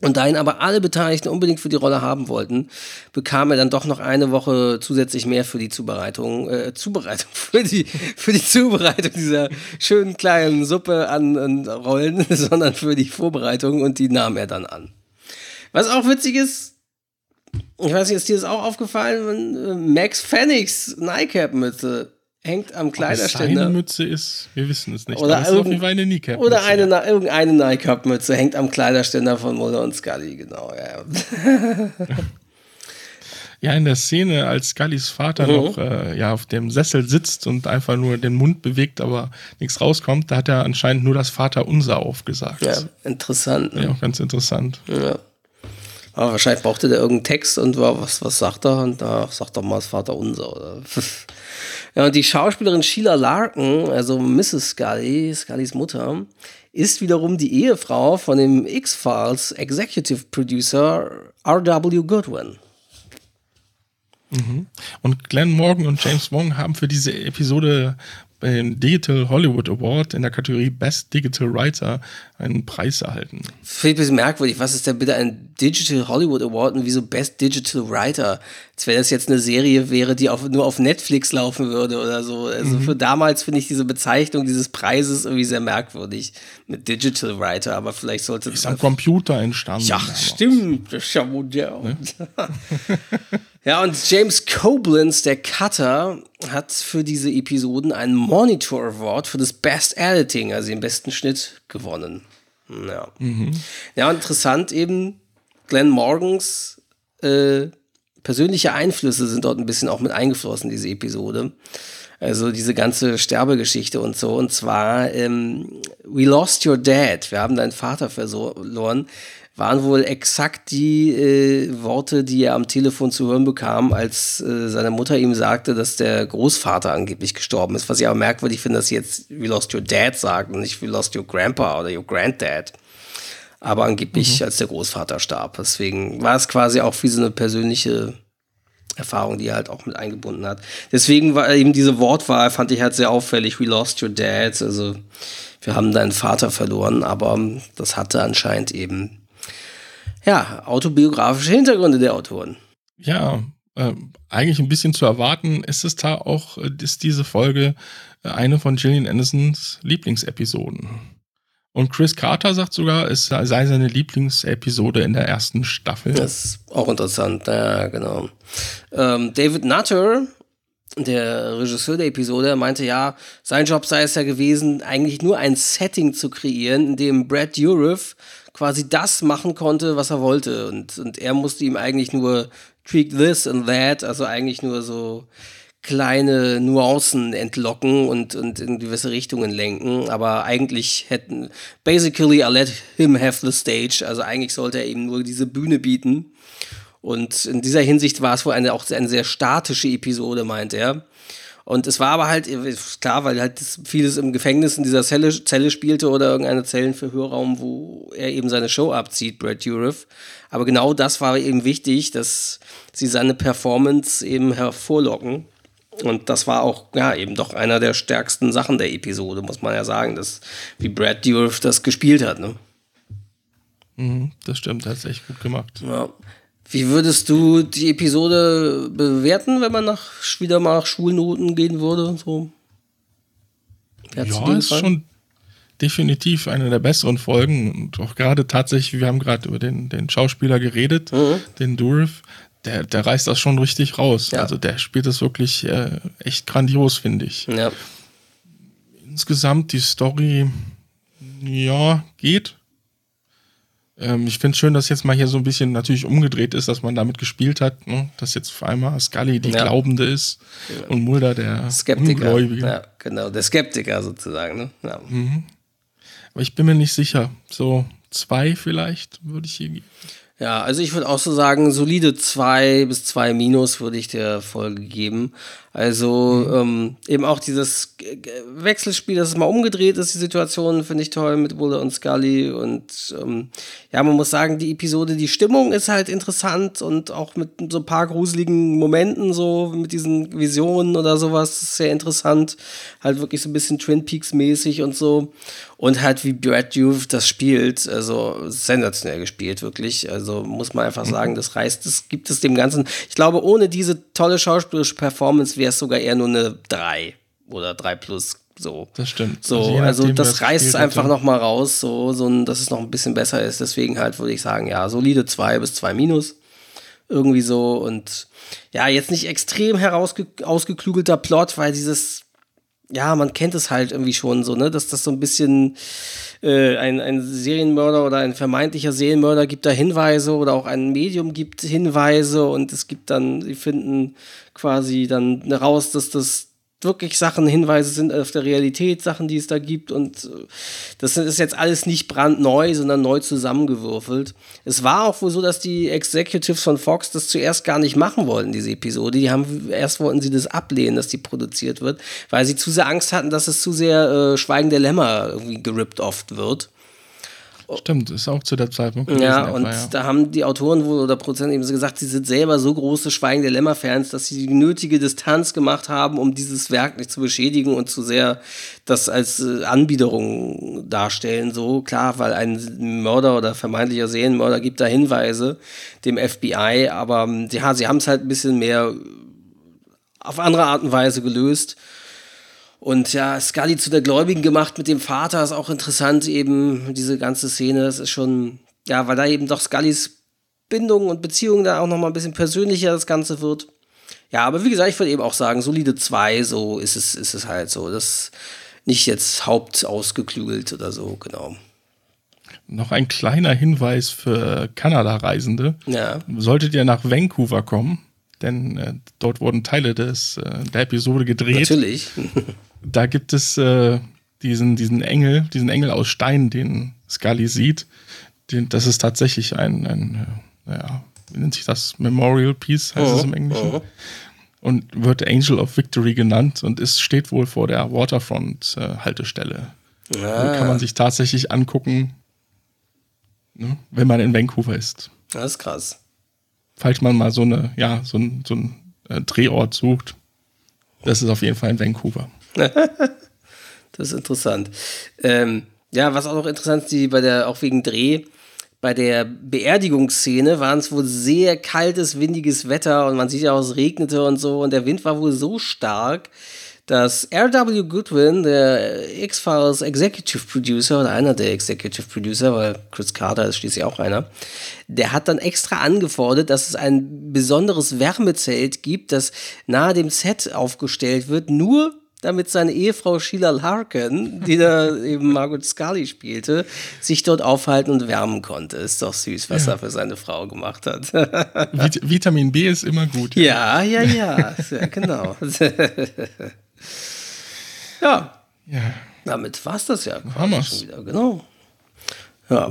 Und da ihn aber alle Beteiligten unbedingt für die Rolle haben wollten, bekam er dann doch noch eine Woche zusätzlich mehr für die Zubereitung, äh, Zubereitung, für die, für die Zubereitung dieser schönen kleinen Suppe an, an Rollen, sondern für die Vorbereitung und die nahm er dann an. Was auch witzig ist, ich weiß nicht, ist dir das auch aufgefallen, äh, Max Pfennigs Nike-Mütze hängt am Kleiderständer. Ob Mütze ist, wir wissen es nicht. Oder, irgend, eine Kneecap oder eine, ja. irgendeine Nike-Mütze hängt am Kleiderständer von Mulder und Scully, genau. Ja. ja, in der Szene, als Scullys Vater mhm. noch äh, ja, auf dem Sessel sitzt und einfach nur den Mund bewegt, aber nichts rauskommt, da hat er anscheinend nur das Vaterunser aufgesagt. Ja, interessant. Ne? Ja, ganz interessant. Ja. Aber wahrscheinlich brauchte der irgendeinen Text und war, was, was sagt er? Und da sagt er mal das Vaterunser. Oder? Ja, und die Schauspielerin Sheila Larkin, also Mrs. Scully, Scullys Mutter, ist wiederum die Ehefrau von dem X-Files Executive Producer R.W. Goodwin. Mhm. Und Glenn Morgan und James Wong haben für diese Episode beim Digital Hollywood Award in der Kategorie Best Digital Writer einen Preis erhalten. Finde ich ein bisschen merkwürdig. Was ist denn bitte ein Digital Hollywood Award und wieso Best Digital Writer? Als wenn das jetzt eine Serie wäre, die auf, nur auf Netflix laufen würde oder so. Also mhm. für damals finde ich diese Bezeichnung dieses Preises irgendwie sehr merkwürdig mit Digital Writer, aber vielleicht sollte es. Ist am Computer entstanden. Ja, damals. stimmt. Das ist ja modern. Ne? Ja, und James Koblenz, der Cutter, hat für diese Episoden einen Monitor Award für das Best Editing, also den besten Schnitt, gewonnen. Ja, mhm. ja interessant eben, Glenn Morgans äh, persönliche Einflüsse sind dort ein bisschen auch mit eingeflossen, diese Episode. Also diese ganze Sterbegeschichte und so. Und zwar, ähm, We Lost Your Dad. Wir haben deinen Vater verloren waren wohl exakt die äh, Worte, die er am Telefon zu hören bekam, als äh, seine Mutter ihm sagte, dass der Großvater angeblich gestorben ist. Was ich aber merkwürdig finde, dass sie jetzt We lost your dad sagt und nicht We lost your grandpa oder your granddad. Aber angeblich mhm. als der Großvater starb. Deswegen war es quasi auch wie so eine persönliche Erfahrung, die er halt auch mit eingebunden hat. Deswegen war eben diese Wortwahl, fand ich halt sehr auffällig. We lost your dad. Also wir haben deinen Vater verloren, aber das hatte anscheinend eben ja, autobiografische Hintergründe der Autoren. Ja, äh, eigentlich ein bisschen zu erwarten. Ist es da auch, äh, ist diese Folge äh, eine von Gillian Andersons Lieblingsepisoden? Und Chris Carter sagt sogar, es sei seine Lieblingsepisode in der ersten Staffel. Das ist auch interessant, ja, genau. Ähm, David Nutter, der Regisseur der Episode, meinte ja, sein Job sei es ja gewesen, eigentlich nur ein Setting zu kreieren, in dem Brad Dourif quasi das machen konnte, was er wollte. Und, und er musste ihm eigentlich nur tweak this and that, also eigentlich nur so kleine Nuancen entlocken und, und in gewisse Richtungen lenken. Aber eigentlich hätten, basically, I let him have the stage. Also eigentlich sollte er eben nur diese Bühne bieten. Und in dieser Hinsicht war es wohl eine, auch eine sehr statische Episode, meint er. Und es war aber halt, klar, weil halt vieles im Gefängnis in dieser Zelle, Zelle spielte oder irgendeine Zellenverhörraum, wo er eben seine Show abzieht, Brad Dourif. Aber genau das war eben wichtig, dass sie seine Performance eben hervorlocken. Und das war auch, ja, eben doch einer der stärksten Sachen der Episode, muss man ja sagen, dass, wie Brad Dourif das gespielt hat, ne? Mhm, das stimmt, hat es echt gut gemacht. Ja. Wie würdest du die Episode bewerten, wenn man nach, wieder mal nach Schulnoten gehen würde? So? Ja, ist schon definitiv eine der besseren Folgen. Und auch gerade tatsächlich, wir haben gerade über den, den Schauspieler geredet, mhm. den Durif. Der, der reißt das schon richtig raus. Ja. Also der spielt das wirklich äh, echt grandios, finde ich. Ja. Insgesamt die Story, ja, geht. Ähm, ich finde es schön, dass jetzt mal hier so ein bisschen natürlich umgedreht ist, dass man damit gespielt hat, ne? dass jetzt auf einmal Scully die ja. Glaubende ist ja. und Mulder der Skeptiker. Ungläubige. Ja, genau, der Skeptiker sozusagen. Ne? Ja. Mhm. Aber ich bin mir nicht sicher. So zwei vielleicht würde ich hier geben. Ja, also ich würde auch so sagen, solide zwei bis zwei Minus würde ich der Folge geben. Also mhm. ähm, eben auch dieses Wechselspiel, dass es mal umgedreht ist, die Situation finde ich toll mit Buller und Scully. Und ähm, ja, man muss sagen, die Episode, die Stimmung ist halt interessant und auch mit so ein paar gruseligen Momenten, so mit diesen Visionen oder sowas, ist sehr interessant. Halt wirklich so ein bisschen Twin Peaks-mäßig und so. Und halt wie Brad Youth das spielt, also sensationell gespielt, wirklich. Also muss man einfach mhm. sagen, das reißt, das gibt es dem Ganzen. Ich glaube, ohne diese tolle schauspielerische Performance wäre es sogar eher nur eine 3 oder 3 plus. So. Das stimmt. So, also, also das reißt es einfach noch mal raus, so, so, dass es noch ein bisschen besser ist. Deswegen halt würde ich sagen, ja, solide 2 bis 2 minus. Irgendwie so. Und ja, jetzt nicht extrem herausgeklügelter Plot, weil dieses ja, man kennt es halt irgendwie schon so, ne, dass das so ein bisschen äh, ein, ein Serienmörder oder ein vermeintlicher Serienmörder gibt da Hinweise oder auch ein Medium gibt Hinweise und es gibt dann, sie finden quasi dann raus, dass das wirklich Sachen, Hinweise sind auf der Realität, Sachen, die es da gibt. Und äh, das ist jetzt alles nicht brandneu, sondern neu zusammengewürfelt. Es war auch wohl so, dass die Executives von Fox das zuerst gar nicht machen wollten, diese Episode. Die haben, erst wollten sie das ablehnen, dass die produziert wird, weil sie zu sehr Angst hatten, dass es zu sehr äh, Schweigen der Lämmer irgendwie gerippt oft wird. Stimmt, ist auch zu der Zeitpunkt. Ja, und ja. da haben die Autoren wohl oder Produzenten eben so gesagt, sie sind selber so große Schweigen der Lämmer-Fans, dass sie die nötige Distanz gemacht haben, um dieses Werk nicht zu beschädigen und zu sehr das als äh, Anbiederung darstellen. So klar, weil ein Mörder oder vermeintlicher Serienmörder gibt da Hinweise dem FBI, aber ja, sie haben es halt ein bisschen mehr auf andere Art und Weise gelöst. Und ja, Scully zu der Gläubigen gemacht mit dem Vater ist auch interessant, eben diese ganze Szene. Das ist schon, ja, weil da eben doch Scullys Bindung und Beziehung da auch nochmal ein bisschen persönlicher das Ganze wird. Ja, aber wie gesagt, ich würde eben auch sagen, solide 2, so ist es, ist es halt so. Das nicht jetzt hauptausgeklügelt oder so, genau. Noch ein kleiner Hinweis für Kanada-Reisende. Ja. Solltet ihr nach Vancouver kommen, denn äh, dort wurden Teile des, äh, der Episode gedreht. Natürlich. da gibt es äh, diesen, diesen Engel, diesen Engel aus Stein, den Scully sieht. Den, das ist tatsächlich ein, ein äh, ja, wie nennt sich das? Memorial Piece heißt oh, es im Englischen. Oh. Und wird Angel of Victory genannt und es steht wohl vor der Waterfront-Haltestelle. Äh, ah. kann man sich tatsächlich angucken, ne, wenn man in Vancouver ist. Das ist krass. Falls man mal so eine, ja, so ein, so ein äh, Drehort sucht, das ist auf jeden Fall in Vancouver. das ist interessant. Ähm, ja, was auch noch interessant ist, die bei der, auch wegen Dreh, bei der Beerdigungsszene waren es wohl sehr kaltes, windiges Wetter und man sieht ja auch, es regnete und so und der Wind war wohl so stark, dass R.W. Goodwin, der X-Files Executive Producer oder einer der Executive Producer, weil Chris Carter ist schließlich auch einer, der hat dann extra angefordert, dass es ein besonderes Wärmezelt gibt, das nahe dem Set aufgestellt wird, nur damit seine Ehefrau Sheila Larkin, die da eben Margaret Scully spielte, sich dort aufhalten und wärmen konnte. Ist doch süß, was ja. er für seine Frau gemacht hat. Vit Vitamin B ist immer gut. Ja, ja, ja, ja genau. ja. ja. Damit war es das ja schon wieder, genau. Ja.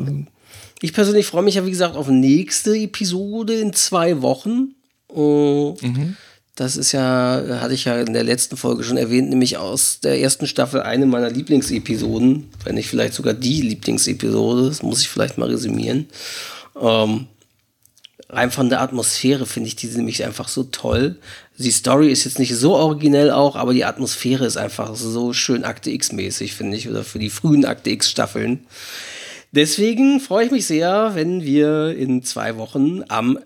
Ich persönlich freue mich ja, wie gesagt, auf nächste Episode in zwei Wochen. Mhm. Das ist ja, hatte ich ja in der letzten Folge schon erwähnt, nämlich aus der ersten Staffel eine meiner Lieblingsepisoden, wenn nicht vielleicht sogar die Lieblingsepisode, das muss ich vielleicht mal resümieren. Ähm, rein von der Atmosphäre finde ich diese nämlich einfach so toll. Die Story ist jetzt nicht so originell auch, aber die Atmosphäre ist einfach so schön Akte X-mäßig, finde ich, oder für die frühen Akte X-Staffeln. Deswegen freue ich mich sehr, wenn wir in zwei Wochen am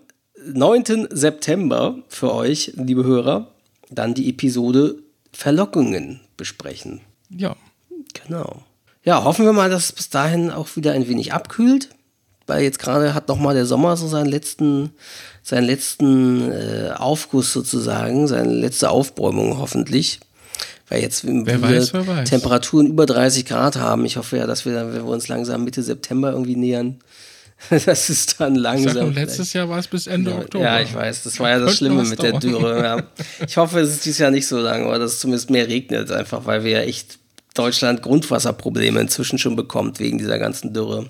9. September für euch, liebe Hörer, dann die Episode Verlockungen besprechen. Ja. Genau. Ja, hoffen wir mal, dass es bis dahin auch wieder ein wenig abkühlt. Weil jetzt gerade hat nochmal der Sommer so seinen letzten, seinen letzten äh, Aufguss sozusagen, seine letzte Aufbäumung hoffentlich. Weil jetzt wer weiß, wer weiß. Temperaturen über 30 Grad haben. Ich hoffe ja, dass wir, wenn wir uns langsam Mitte September irgendwie nähern, das ist dann langsam. Sag, letztes Jahr war es bis Ende ja, Oktober. Ja, ich weiß. Das war ja das Schlimme mit der Dürre. Ja. Ich hoffe, es ist dieses Jahr nicht so lang, aber dass es zumindest mehr regnet, einfach weil wir ja echt Deutschland Grundwasserprobleme inzwischen schon bekommt wegen dieser ganzen Dürre.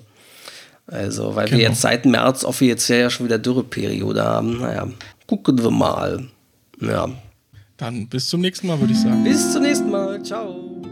Also, weil genau. wir jetzt seit März offiziell ja schon wieder Dürreperiode haben. Naja, gucken wir mal. Ja. Dann bis zum nächsten Mal, würde ich sagen. Bis zum nächsten Mal. Ciao.